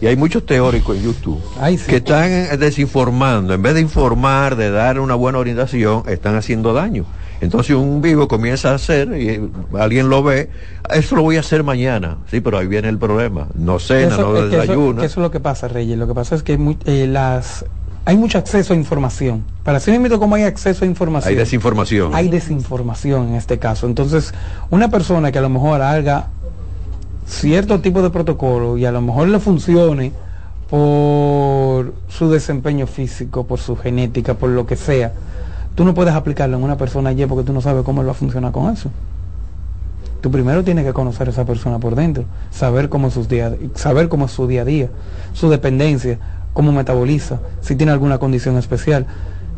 Y hay muchos teóricos en YouTube que están eh, desinformando. En vez de informar, de dar una buena orientación, están haciendo daño. Entonces un vivo comienza a hacer y alguien lo ve, eso lo voy a hacer mañana. Sí, pero ahí viene el problema. No cena, no es que eso, desayuna. que eso es lo que pasa, Reyes. Lo que pasa es que muy- eh, las hay mucho acceso a información. Para así mismo como hay acceso a información. Hay desinformación. Hay desinformación en este caso. Entonces, una persona que a lo mejor haga cierto tipo de protocolo y a lo mejor le funcione por su desempeño físico, por su genética, por lo que sea, tú no puedes aplicarlo en una persona ayer porque tú no sabes cómo él va a funcionar con eso. Tú primero tienes que conocer a esa persona por dentro, saber cómo es sus días, saber cómo es su día a día, su dependencia, cómo metaboliza, si tiene alguna condición especial.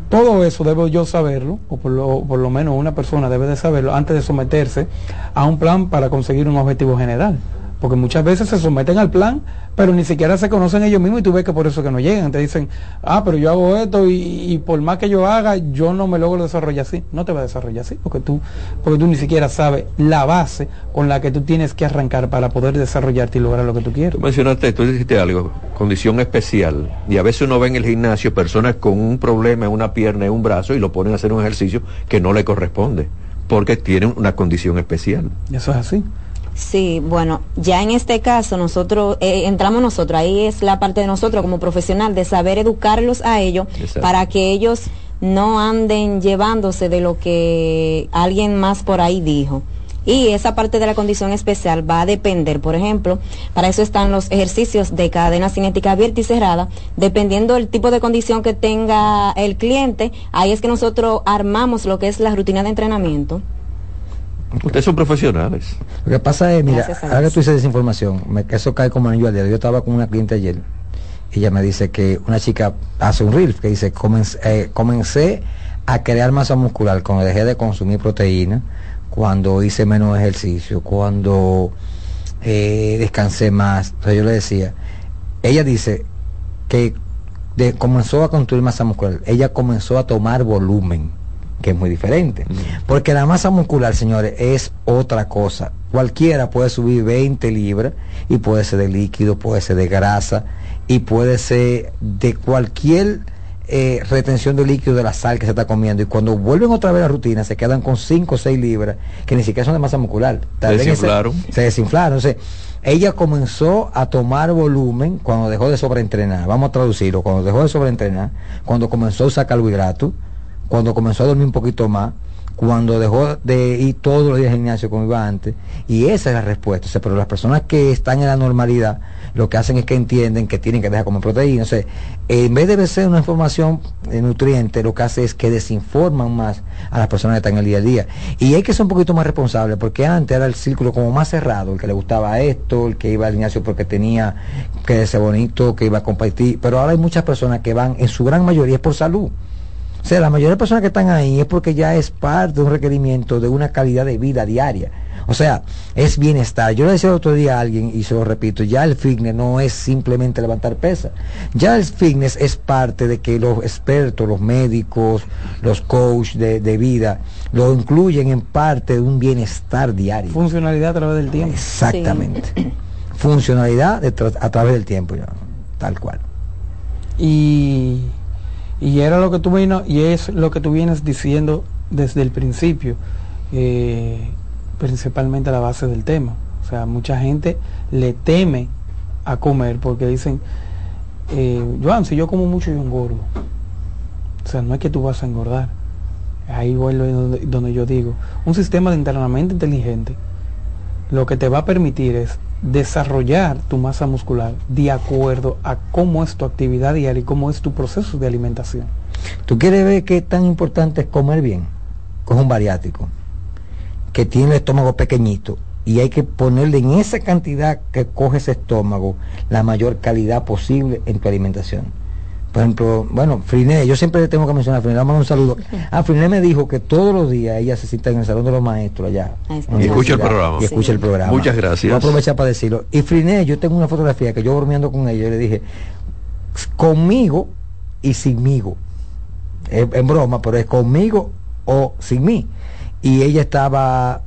Todo eso debo yo saberlo, o por lo, por lo menos una persona debe de saberlo antes de someterse a un plan para conseguir un objetivo general. Porque muchas veces se someten al plan, pero ni siquiera se conocen ellos mismos y tú ves que por eso que no llegan. Te dicen, ah, pero yo hago esto y, y por más que yo haga, yo no me logro desarrollar así. No te va a desarrollar así, porque tú, porque tú ni siquiera sabes la base con la que tú tienes que arrancar para poder desarrollarte y lograr lo que tú quieres. Tú mencionaste, tú dijiste algo, condición especial. Y a veces uno ve en el gimnasio personas con un problema en una pierna, en un brazo, y lo ponen a hacer un ejercicio que no le corresponde, porque tienen una condición especial. Eso es así. Sí, bueno, ya en este caso nosotros, eh, entramos nosotros, ahí es la parte de nosotros como profesional de saber educarlos a ellos Exacto. para que ellos no anden llevándose de lo que alguien más por ahí dijo. Y esa parte de la condición especial va a depender, por ejemplo, para eso están los ejercicios de cadena cinética abierta y cerrada, dependiendo del tipo de condición que tenga el cliente, ahí es que nosotros armamos lo que es la rutina de entrenamiento. Ustedes son profesionales. Lo que pasa es, mira, ahora tú dices desinformación, me, eso cae como anillo al dedo. Yo estaba con una cliente ayer, ella me dice que una chica hace un reel que dice, comencé, eh, comencé a crear masa muscular cuando dejé de consumir proteína, cuando hice menos ejercicio, cuando eh, descansé más. Entonces yo le decía, ella dice que de- comenzó a construir masa muscular, ella comenzó a tomar volumen, que es muy diferente. Porque la masa muscular, señores, es otra cosa. Cualquiera puede subir 20 libras y puede ser de líquido, puede ser de grasa y puede ser de cualquier eh, retención de líquido de la sal que se está comiendo. Y cuando vuelven otra vez a la rutina, se quedan con 5 o 6 libras que ni siquiera son de masa muscular. Tal ese- desinflaron. se desinflaron. Entonces, ella comenzó a tomar volumen cuando dejó de sobreentrenar. Vamos a traducirlo. Cuando dejó de sobreentrenar, cuando comenzó a usar carbohidratos, cuando comenzó a dormir un poquito más, cuando dejó de ir todos los días al gimnasio como iba antes. Y esa es la respuesta. O sea, pero las personas que están en la normalidad, lo que hacen es que entienden que tienen que dejar de comer proteína. O sea, en vez de ser una información de nutriente, lo que hace es que desinforman más a las personas que están en el día a día. Y hay que ser un poquito más responsable, porque antes era el círculo como más cerrado, el que le gustaba esto, el que iba al gimnasio porque tenía que ser bonito, que iba a compartir. Pero ahora hay muchas personas que van, en su gran mayoría, es por salud. O sea, la mayoría de personas que están ahí es porque ya es parte de un requerimiento de una calidad de vida diaria. O sea, es bienestar. Yo le decía el otro día a alguien, y se lo repito, ya el fitness no es simplemente levantar pesas. Ya el fitness es parte de que los expertos, los médicos, los coaches de, de vida, lo incluyen en parte de un bienestar diario. Funcionalidad a través del tiempo. Exactamente. Funcionalidad de tra- a través del tiempo, ya, tal cual. Y, Y era lo que tú vino, y es lo que tú vienes diciendo desde el principio, eh, principalmente a la base del tema. O sea, mucha gente le teme a comer porque dicen, eh, Joan, si yo como mucho yo engordo. O sea, no es que tú vas a engordar. Ahí vuelvo donde, donde yo digo, un sistema de entrenamiento inteligente lo que te va a permitir es desarrollar tu masa muscular de acuerdo a cómo es tu actividad diaria y cómo es tu proceso de alimentación. ¿Tú quieres ver qué tan importante es comer bien? Coge un bariátrico que tiene el estómago pequeñito y hay que ponerle en esa cantidad que coge ese estómago la mayor calidad posible en tu alimentación. Por ejemplo, bueno, Friné, yo siempre tengo que mencionar a Friné, damos un saludo. Ah, Friné me dijo que todos los días ella se sienta en el salón de los maestros allá. Y escucha el programa. Y escucha el programa. Muchas gracias. Voy a aprovechar para decirlo. Y Friné, yo tengo una fotografía que yo bromeando con ella, yo le dije, conmigo y sinmigo. Es, en broma, pero es conmigo o sin mí. Y ella estaba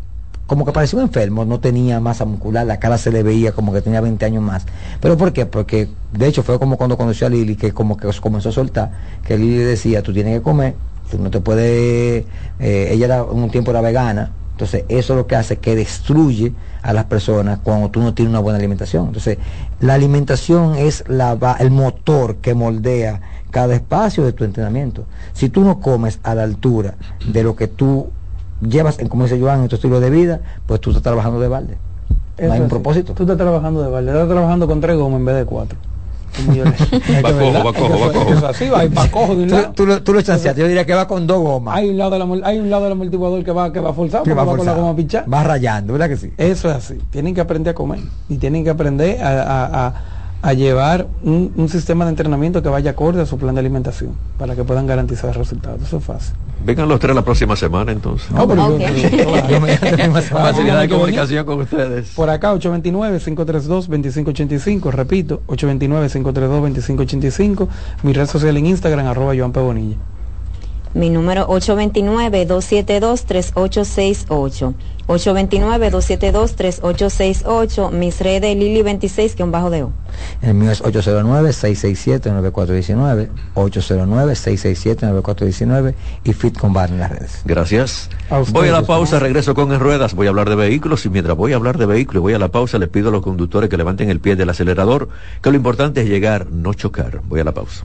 como que parecía un enfermo, no tenía masa muscular, la cara se le veía como que tenía 20 años más. ¿Pero por qué? Porque de hecho fue como cuando conoció a Lili, que como que comenzó a soltar, que Lili decía, tú tienes que comer, tú no te puedes, eh, ella era, un tiempo era vegana, entonces eso es lo que hace que destruye a las personas cuando tú no tienes una buena alimentación. Entonces la alimentación es la, el motor que moldea cada espacio de tu entrenamiento. Si tú no comes a la altura de lo que tú llevas, en como dice Joan, en tu estilo de vida, pues tú estás trabajando de balde. no hay un propósito. Tú estás trabajando de balde, estás trabajando con tres gomas en vez de cuatro. Así va, de un lado. Tú, tú, tú lo chanceaste, yo diría que va con dos gomas. Hay un lado, de la, hay un lado del amortiguador que va, que va forzado, Que va va con la goma pinchada. Va rayando, ¿verdad que sí? Eso es así. Tienen que aprender a comer y tienen que aprender a, a- a- a llevar un, un sistema de entrenamiento que vaya acorde a su plan de alimentación para que puedan garantizar resultados. Eso es fácil. Vengan los tres la próxima semana entonces. No, pero yo- yo me- Facilidad de comunicación con ustedes. Por acá, 829-532-2585. Repito, 829-532-2585. Mi red social en Instagram, arroba Joan P. Bonilla. Mi número 829-272-3868. 829-272-3868. Mis redes Lili26, que un bajo de O. El mío es 809-667-9419, 809-667-9419 y Fit con Bar en las redes. Gracias. A ustedes. Voy a la pausa, regreso con En Ruedas. Voy a hablar de vehículos y mientras voy a hablar de vehículos y voy a la pausa, les pido a los conductores que levanten el pie del acelerador, que lo importante es llegar, no chocar. Voy a la pausa.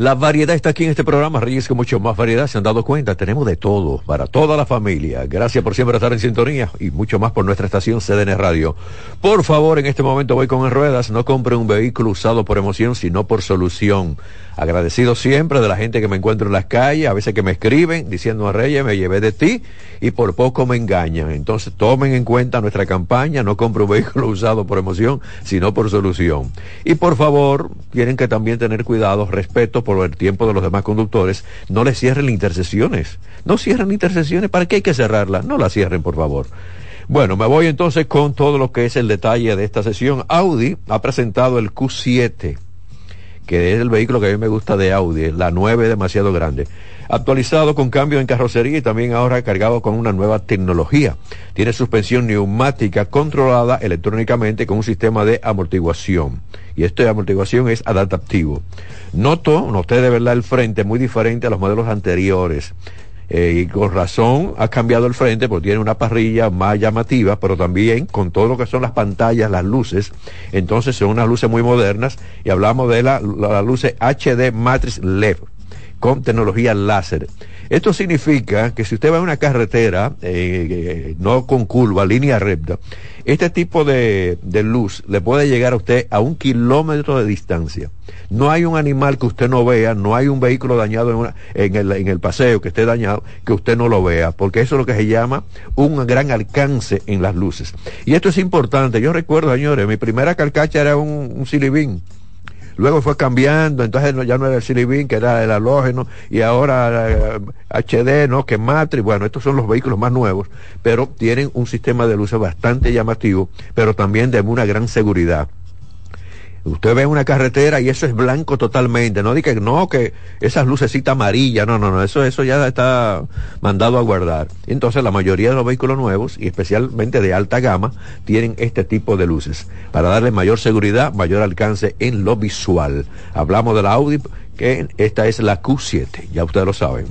La variedad está aquí en este programa, Reyes, que mucho más variedad, se han dado cuenta, tenemos de todo, para toda la familia. Gracias por siempre estar en sintonía y mucho más por nuestra estación CDN Radio. Por favor, en este momento voy con ruedas, no compre un vehículo usado por emoción, sino por solución. Agradecido siempre de la gente que me encuentro en las calles, a veces que me escriben diciendo a Reyes, me llevé de ti y por poco me engañan. Entonces tomen en cuenta nuestra campaña, no compre un vehículo usado por emoción, sino por solución. Y por favor, tienen que también tener cuidado, respeto por el tiempo de los demás conductores, no les cierren intersecciones. No cierren intersecciones, ¿para qué hay que cerrarlas? No las cierren, por favor. Bueno, me voy entonces con todo lo que es el detalle de esta sesión. Audi ha presentado el Q7 que es el vehículo que a mí me gusta de Audi, la 9 demasiado grande. Actualizado con cambio en carrocería y también ahora cargado con una nueva tecnología. Tiene suspensión neumática controlada electrónicamente con un sistema de amortiguación. Y de amortiguación es adaptativo. Noto, noté de verdad el frente muy diferente a los modelos anteriores. Eh, y con razón ha cambiado el frente porque tiene una parrilla más llamativa, pero también con todo lo que son las pantallas, las luces, entonces son unas luces muy modernas y hablamos de las la luces HD Matrix LED con tecnología láser. Esto significa que si usted va a una carretera, eh, eh, no con curva, línea recta, este tipo de, de, luz le puede llegar a usted a un kilómetro de distancia. No hay un animal que usted no vea, no hay un vehículo dañado en, una, en, el, en el paseo que esté dañado, que usted no lo vea, porque eso es lo que se llama un gran alcance en las luces. Y esto es importante. Yo recuerdo, señores, mi primera carcacha era un, un silibín luego fue cambiando, entonces ya no era el Silibin, que era el halógeno, y ahora HD, eh, ¿no? Que Matrix, bueno, estos son los vehículos más nuevos, pero tienen un sistema de luces bastante llamativo, pero también de una gran seguridad. Usted ve una carretera y eso es blanco totalmente. No diga que no, que esas lucecitas amarillas. No, no, no. Eso, eso ya está mandado a guardar. Entonces, la mayoría de los vehículos nuevos, y especialmente de alta gama, tienen este tipo de luces para darle mayor seguridad, mayor alcance en lo visual. Hablamos de la Audi, que esta es la Q7. Ya ustedes lo saben.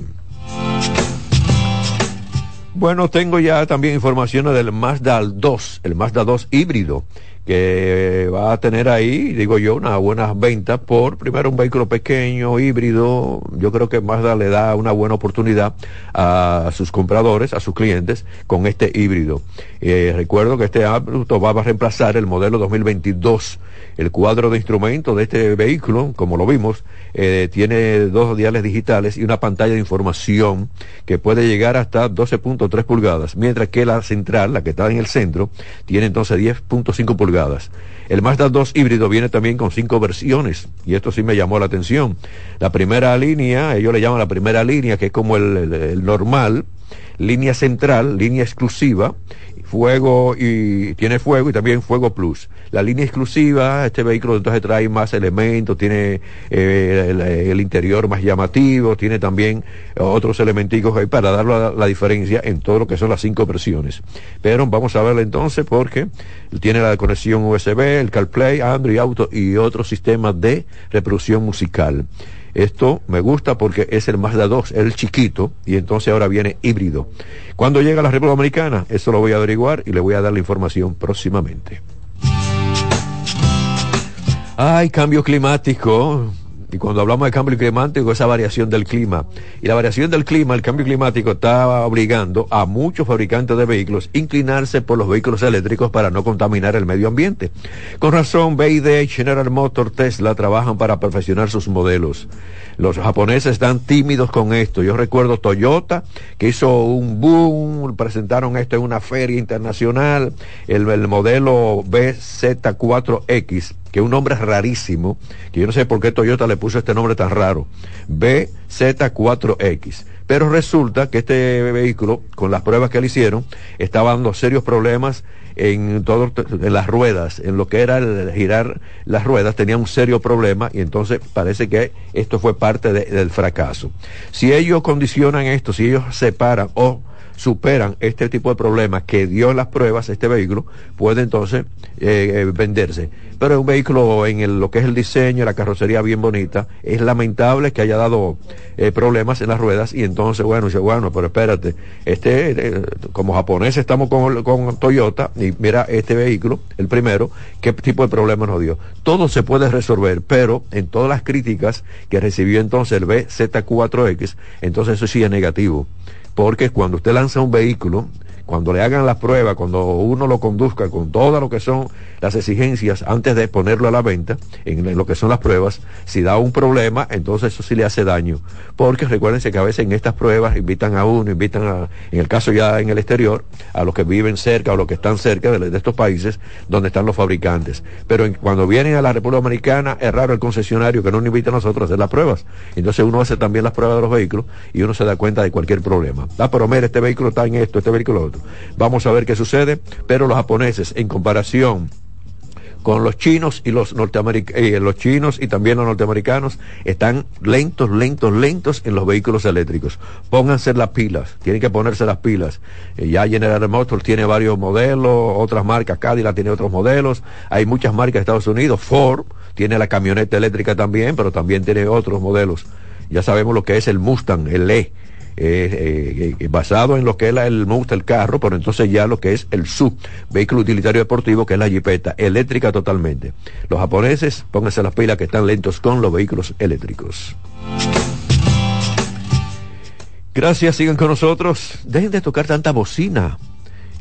Bueno, tengo ya también informaciones del Mazda 2, el Mazda 2 híbrido que va a tener ahí, digo yo, unas buenas ventas por, primero, un vehículo pequeño, híbrido. Yo creo que Mazda le da una buena oportunidad a sus compradores, a sus clientes, con este híbrido. Eh, recuerdo que este auto va a reemplazar el modelo 2022. El cuadro de instrumentos de este vehículo, como lo vimos, eh, tiene dos diales digitales y una pantalla de información que puede llegar hasta 12.3 pulgadas, mientras que la central, la que está en el centro, tiene entonces 10.5 pulgadas. El Mazda 2 híbrido viene también con cinco versiones y esto sí me llamó la atención. La primera línea, ellos le llaman la primera línea, que es como el normal, línea central, línea exclusiva, fuego y tiene fuego y también fuego plus. La línea exclusiva, este vehículo entonces trae más elementos, tiene eh, el, interior más llamativo, tiene también otros elementicos ahí para dar la, la, diferencia en todo lo que son las cinco versiones. Pero vamos a verla entonces porque tiene la conexión USB, el CarPlay, Android Auto y otros sistemas de reproducción musical. Esto me gusta porque es el Mazda 2, el chiquito, y entonces ahora viene híbrido. ¿Cuándo llega a la República Dominicana? Eso lo voy a averiguar y le voy a dar la información próximamente. Ay, cambio climático. Y cuando hablamos de cambio climático, esa variación del clima. Y la variación del clima, el cambio climático está obligando a muchos fabricantes de vehículos inclinarse por los vehículos eléctricos para no contaminar el medio ambiente. Con razón, BYD, General Motors, Tesla trabajan para perfeccionar sus modelos. Los japoneses están tímidos con esto. Yo recuerdo Toyota, que hizo un boom, presentaron esto en una feria internacional, el, el modelo BZ4X que un nombre rarísimo, que yo no sé por qué Toyota le puso este nombre tan raro, BZ4X. Pero resulta que este vehículo, con las pruebas que le hicieron, estaba dando serios problemas en todo, las ruedas, en lo que era el girar las ruedas, tenía un serio problema y entonces parece que esto fue parte de, del fracaso. Si ellos condicionan esto, si ellos separan o superan este tipo de problemas que dio en las pruebas este vehículo, puede entonces eh, eh, venderse. Pero es un vehículo en lo que es el diseño, la carrocería bien bonita. Es lamentable que haya dado eh, problemas en las ruedas y entonces, bueno, dice, bueno, pero espérate, este, como japoneses estamos con, con, Toyota y mira este vehículo, el primero, qué tipo de problema nos dio. Todo se puede resolver, pero en todas las críticas que recibió entonces el BZ4X, entonces eso sí es negativo. Porque cuando usted lanza un vehículo, cuando le hagan las pruebas, cuando uno lo conduzca con todo lo que son las exigencias antes de ponerlo a la venta, en lo que son las pruebas, si da un problema, entonces eso sí le hace daño. Porque recuérdense que a veces en estas pruebas invitan a uno, invitan a, en el caso ya en el exterior, a los que viven cerca o los que están cerca de, estos países donde están los fabricantes. Pero cuando vienen a la República Dominicana, es raro el concesionario que no nos invita a nosotros a hacer las pruebas. Entonces uno hace también las pruebas de los vehículos y uno se da cuenta de cualquier problema. Ah, pero mira, este vehículo está en esto, este vehículo otro. Vamos a ver qué sucede, pero los japoneses, en comparación con los chinos y los norteamericanos, los chinos y también los norteamericanos están lentos, lentos, lentos en los vehículos eléctricos. Pónganse las pilas, tienen que ponerse las pilas. Eh, ya General Motors tiene varios modelos, otras marcas, Cadillac tiene otros modelos, hay muchas marcas de Estados Unidos, Ford tiene la camioneta eléctrica también, pero también tiene otros modelos. Ya sabemos lo que es el Mustang, el E. eh, eh, basado en lo que es el Mustang, el carro, pero entonces ya lo que es el SUV, vehículo utilitario deportivo, que es la jipeta, eléctrica totalmente. Los japoneses, pónganse las pilas que están lentos con los vehículos eléctricos. Gracias, sigan con nosotros. Dejen de tocar tanta bocina.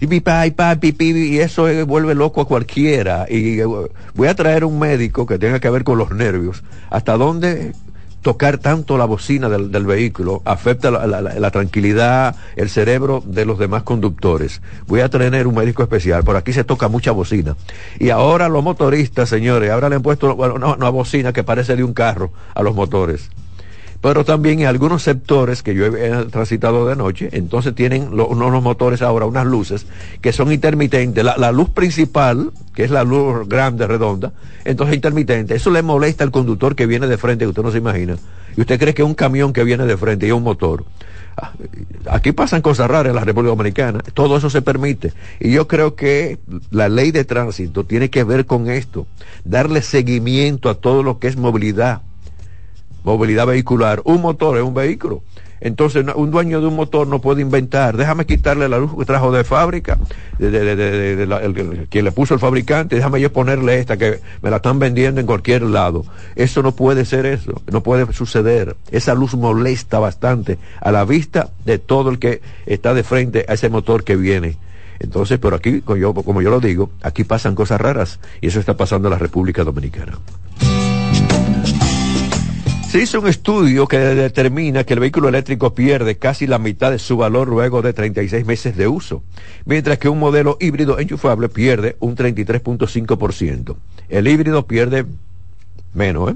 Y pa, pi, pi, y eso eh, vuelve loco a cualquiera. Y voy a traer un médico que tenga que ver con los nervios. ¿Hasta dónde tocar tanto la bocina del, del vehículo afecta la, la- tranquilidad, el cerebro de los demás conductores? Voy a tener un médico especial. Por aquí se toca mucha bocina. Y ahora los motoristas, señores, ahora le han puesto bueno, una, bocina que parece de un carro a los motores pero también en algunos sectores que yo he, transitado de noche, entonces tienen lo- unos unos motores ahora, unas luces que son intermitentes. La, la luz principal, que es la luz grande, redonda, entonces es intermitente. Eso le molesta al conductor que viene de frente, que usted no se imagina. Y usted cree que es un camión que viene de frente y es un motor. Ah, Aquí pasan cosas raras en la República Dominicana. Todo eso se permite. Y yo creo que la ley de tránsito tiene que ver con esto. Darle seguimiento a todo lo que es movilidad movilidad vehicular. Un motor es un vehículo. Entonces, un dueño de un motor no puede inventar, déjame quitarle la luz que trajo de fábrica, de, de- de- la- el- quien le puso el fabricante, déjame yo ponerle esta que me la están vendiendo en cualquier lado. Eso no puede ser eso, no puede suceder. Esa luz molesta bastante a la vista de todo el que está de frente a ese motor que viene. Entonces, pero aquí, como yo lo digo, aquí pasan cosas raras y eso está pasando en la República Dominicana. Se hizo un estudio que determina que el vehículo eléctrico pierde casi la mitad de su valor luego de 36 meses de uso, mientras que un modelo híbrido enchufable pierde un 33.5%. El híbrido pierde menos ¿eh?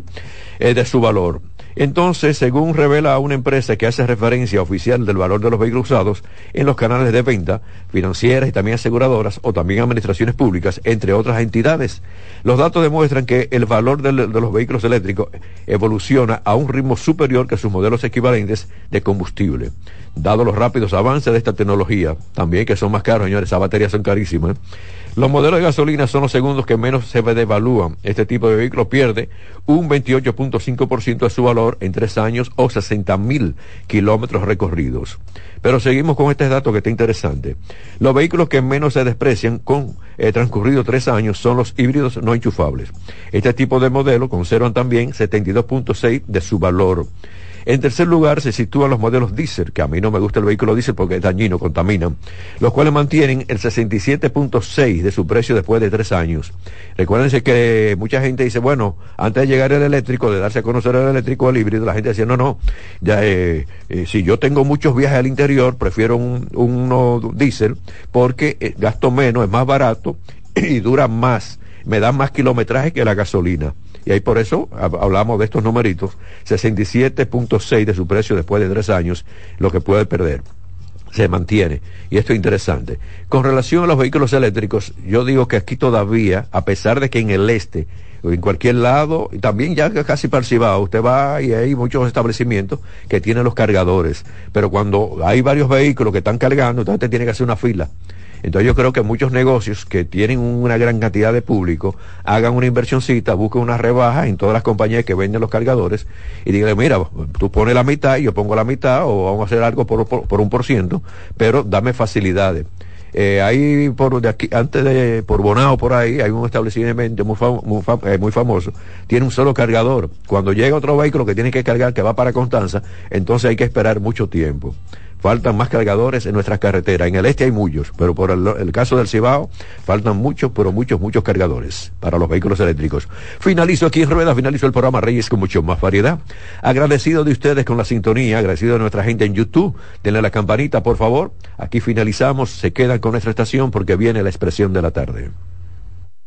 Eh, de su valor. Entonces, según revela una empresa que hace referencia oficial del valor de los vehículos usados en los canales de venta, financieras y también aseguradoras o también administraciones públicas, entre otras entidades, los datos demuestran que el valor de los vehículos eléctricos evoluciona a un ritmo superior que sus modelos equivalentes de combustible. Dado los rápidos avances de esta tecnología, también que son más caros, señores, esas baterías son carísimas. ¿eh? Los modelos de gasolina son los segundos que menos se devalúan. Este tipo de vehículo pierde un 28.5% de su valor en tres años o 60 mil kilómetros recorridos. Pero seguimos con este dato que está interesante. Los vehículos que menos se desprecian con eh, transcurrido tres años son los híbridos no enchufables. Este tipo de modelo conservan también 72.6 de su valor. En tercer lugar se sitúan los modelos diésel, que a mí no me gusta el vehículo diésel porque es dañino, contaminan, los cuales mantienen el 67.6 de su precio después de tres años. Recuérdense que mucha gente dice, bueno, antes de llegar el eléctrico, de darse a conocer el eléctrico o el híbrido, la gente decía, no, no, ya, eh, eh, si yo tengo muchos viajes al interior, prefiero un, uno diésel porque eh, gasto menos, es más barato y dura más, me da más kilometraje que la gasolina. Y ahí por eso hab- hablamos de estos numeritos, 67.6 de su precio después de tres años, lo que puede perder. Se mantiene. Y esto es interesante. Con relación a los vehículos eléctricos, yo digo que aquí todavía, a pesar de que en el este, en cualquier lado, y también ya casi Cibao, usted va y hay muchos establecimientos que tienen los cargadores. Pero cuando hay varios vehículos que están cargando, entonces usted tiene que hacer una fila. Entonces yo creo que muchos negocios que tienen una gran cantidad de público hagan una inversioncita, busquen una rebaja en todas las compañías que venden los cargadores y digan, mira, tú pones la mitad y yo pongo la mitad o vamos a hacer algo por, por- un por ciento, pero dame facilidades. Eh, ahí por de aquí, antes de por Bonao por ahí hay un establecimiento eh, muy famoso, tiene un solo cargador. Cuando llega otro vehículo que tiene que cargar, que va para Constanza, entonces hay que esperar mucho tiempo. Faltan más cargadores en nuestras carreteras. En el este hay muchos, pero por el, caso del Cibao faltan muchos, pero muchos, muchos cargadores para los vehículos eléctricos. Finalizo aquí en Rueda, finalizo el programa Reyes con mucho más variedad. Agradecido de ustedes con la sintonía, agradecido de nuestra gente en YouTube. Denle la campanita, por favor. Aquí finalizamos, se quedan con nuestra estación porque viene la expresión de la tarde.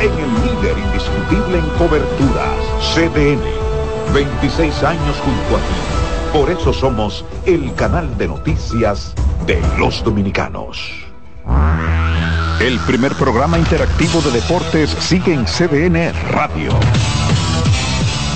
en el líder indiscutible en coberturas, CDN. 26 años junto a ti. Por eso somos el canal de noticias de los dominicanos. El primer programa interactivo de deportes sigue en CDN Radio.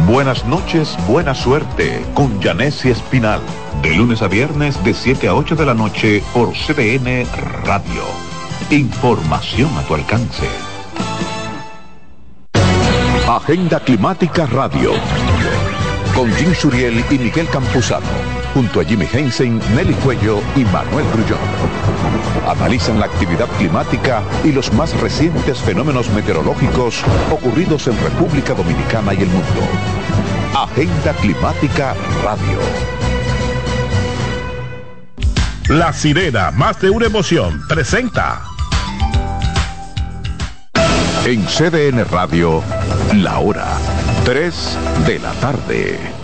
Buenas noches, buena suerte con Janessi Espinal. De lunes a viernes de 7 a 8 de la noche por CDN Radio. Información a tu alcance. Agenda Climática Radio. Con Jim Suriel y Miguel Campuzano. Junto a Jimmy Hensing, Nelly Cuello y Manuel Grullón. Analizan la actividad climática y los más recientes fenómenos meteorológicos ocurridos en República Dominicana y el mundo. Agenda Climática Radio. La sirena, más de una emoción, presenta. En CDN Radio, la hora 3 de la tarde.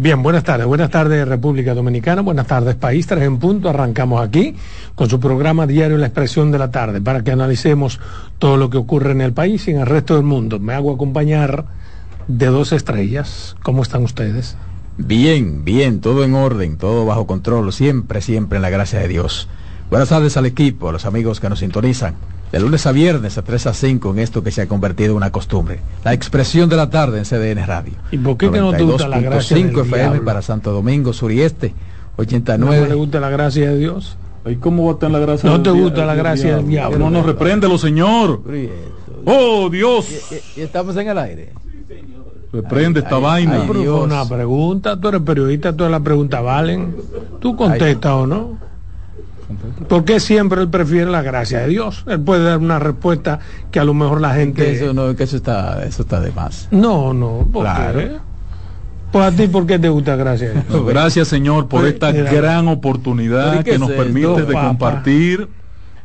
Bien, buenas tardes. Buenas tardes República Dominicana, buenas tardes país. Tres en punto. Arrancamos aquí con su programa diario La Expresión de la Tarde para que analicemos todo lo que ocurre en el país y en el resto del mundo. Me hago acompañar de dos estrellas. ¿Cómo están ustedes? Bien, bien, todo en orden, todo bajo control, siempre, siempre en la gracia de Dios. Buenas tardes al equipo, a los amigos que nos sintonizan. De lunes a viernes a 3 a 5 en esto que se ha convertido en una costumbre. La expresión de la tarde en CDN Radio. ¿Y por qué que no te gusta la gracia del 5 FM diablo? para Santo Domingo Sur y Este, ¿No 89. le gusta la gracia de Dios? ¿Y cómo va a estar la gracia ¿No del te gusta la gracia del diablo? No nos repréndelo, Señor. Oh, Dios. Y, y estamos en el aire. Reprende esta ay, vaina. ay, una pregunta, tú eres periodista, todas las preguntas valen. Tú contestas o no. ¿Por qué siempre él prefiere la gracia de Dios? Él puede dar una respuesta que a lo mejor la Que gente... eso, no, que eso, está, eso está de más. No, no, ¿por Claro. qué? Pues a ti, ¿por qué te gusta gracia de Dios? Gracias, Señor, por esta mira. gran oportunidad ¿Pero qué que nos es permite esto, de papá? compartir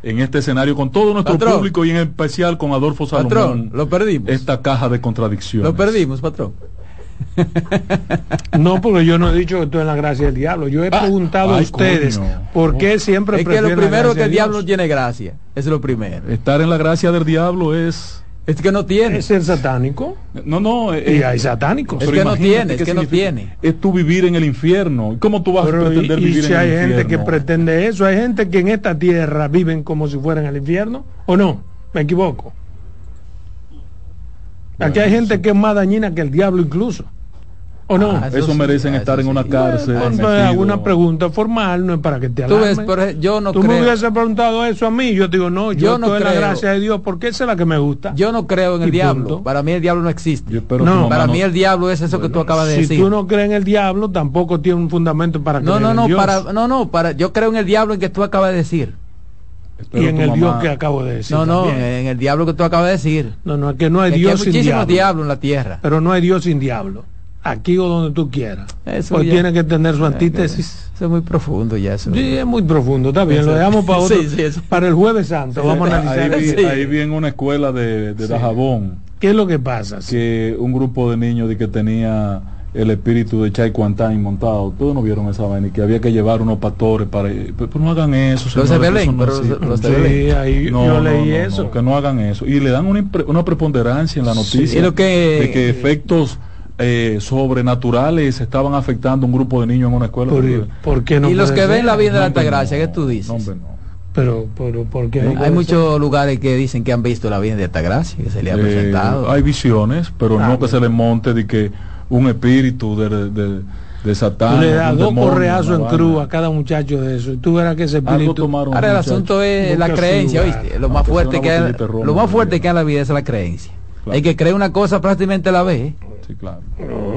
en este escenario con todo nuestro Patrón. público y en especial con Adolfo Salomón. Patrón, lo perdimos. Esta caja de contradicciones. Lo perdimos, patrón. No, porque yo no he dicho que tú en la gracia del diablo. Yo he preguntado a ustedes coño. por qué siempre Es que lo primero que el diablo Dios. tiene gracia. Es lo primero. Estar en la gracia del diablo es... Es que no tiene. es ser satánico. No, no. Y eh, hay satánicos. Es que no tiene, es qué que no tiene. Es tú vivir en el infierno. ¿Cómo tú vas a Pero, pretender y vivir si en hay el gente que infierno? pretende eso, hay gente que en esta tierra viven como si fueran al infierno, ¿o no? ¿Me equivoco? Aquí hay gente que es más dañina que el diablo incluso, ¿o no? Ah, Eso sí, merecen ah, estar eso en una sí. cárcel. Entonces, metido. hago una pregunta formal, no es para que te Tú alarmes. ves, pero yo no Tú me creo. hubieses preguntado eso a mí, yo te digo, no, yo, Yo no estoy en la creo. gracia de Dios porque esa es la que me gusta. Yo no creo en el diablo. punto. Para mí el diablo no existe. Yo espero No. Para no- mí el diablo es eso que tú acabas de si decir. tú no crees en el diablo, tampoco tiene un fundamento para no, creer no, en no, Dios. para, no, no, para, yo creo en el diablo en que tú acabas de decir. Espero y en el mamá- Dios que acabo de decir. no, no, también. en el diablo que tú acabas de decir. No, no, es que no hay Es Dios hay sin muchísimos diablo. diablos en la tierra. Pero no hay Dios sin diablo. Aquí o donde tú quieras. Eso pues ya- tiene que tener su antítesis. Eso es muy profundo ya. Eso. Sí, es muy profundo, está bien, Eso- lo dejamos para otro, Sí, sí, eso. para el jueves santo, vamos a ahí, analizar vi, ahí vi en una escuela de, de Dajabón ¿Qué es lo que pasa? que un grupo de niños de que tenía el espíritu de Chai Quantain montado. Todos no vieron esa vaina y que había que llevar unos pastores para. Pero, pero no hagan eso. Los de Belén, no pero existe. los de Sí, Belén. ahí No, yo no, leí no, eso. no, que no hagan eso. Y le dan una, impre- una preponderancia en la noticia Y lo que- de que efectos eh, sobrenaturales estaban afectando a un grupo de niños en una escuela. Por, ¿por qué no y los que ven la vida de la Altagracia, no. ¿qué tú dices? No, hombre, no. Pero, pero, ¿por qué no Hay muchos lugares que dicen que han visto la Virgen de Altagracia, que se le ha Eh, presentado. hay visiones, pero Ah, no que se le monte de que un espíritu de, de, de Satán. Le un dos correazos en cruz a cada muchacho de eso. Y tú verás que ese espíritu. tomaron Ahora el asunto es la creencia, lugar. ¿viste? Lo más fuerte que hay, lo más fuerte que hay en la vida es la creencia. Claro. Hay que creer una cosa prácticamente a la vez. Sí, claro.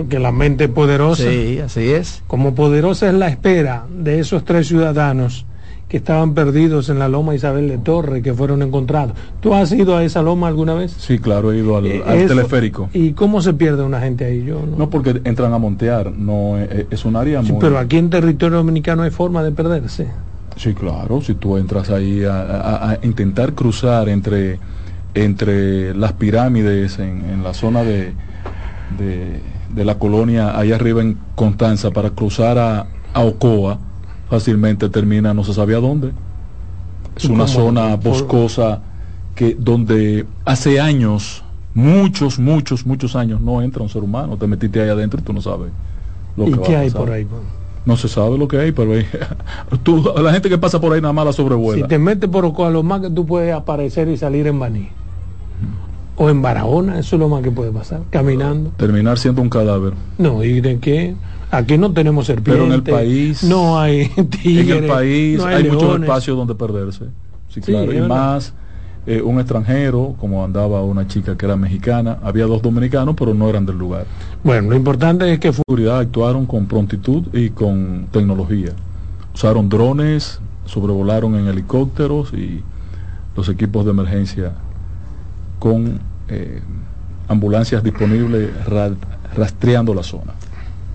Que la mente es poderosa. Sí, así es. Como poderosa es la espera de esos tres ciudadanos que estaban perdidos en la loma Isabel de Torre, que fueron encontrados. ¿Tú has ido a esa loma alguna vez? Sí, claro, he ido al, Eh, al eso- teleférico. ¿Y cómo se pierde una gente ahí? Yo no. No porque entran a montear, no eh, es un área Sí, muy... pero aquí en territorio dominicano hay forma de perderse. Sí, claro, si tú entras ahí a, a- a intentar cruzar entre, entre las pirámides en, en la zona de, de, de la colonia, ahí arriba en Constanza, para cruzar a, a Ocoa, fácilmente termina no se sabía dónde. Es ¿Y una zona boscosa que donde hace años, muchos, muchos, muchos años, no entra un ser humano. Te metiste ahí adentro y tú no sabes lo ¿Y que va qué hay por ahí? No se sabe lo que hay, pero hay- tú, la gente que pasa por ahí nada más la sobrevuela. Si te metes por Ocoa, lo más que tú puedes aparecer y salir en Baní. O en Barahona, eso es lo más que puede pasar, caminando. Terminar siendo un cadáver. No, ¿y de qué? Aquí no tenemos serpientes. Pero en el país- No hay tigres. en el país no hay, muchos leones. espacios donde perderse. Sí, claro. y más eh, un extranjero, como andaba una chica que era mexicana. Había dos dominicanos, pero no eran del lugar. Bueno, lo importante es que seguridad actuaron con prontitud y con tecnología. Usaron drones, sobrevolaron en helicópteros y los equipos de emergencia con eh, ambulancias disponibles ra- rastreando la zona.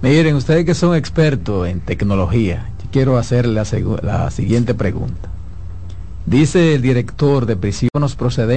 Miren, ustedes que son expertos en tecnología, yo quiero hacer la, siguiente pregunta. Dice el director de prisiones procedentes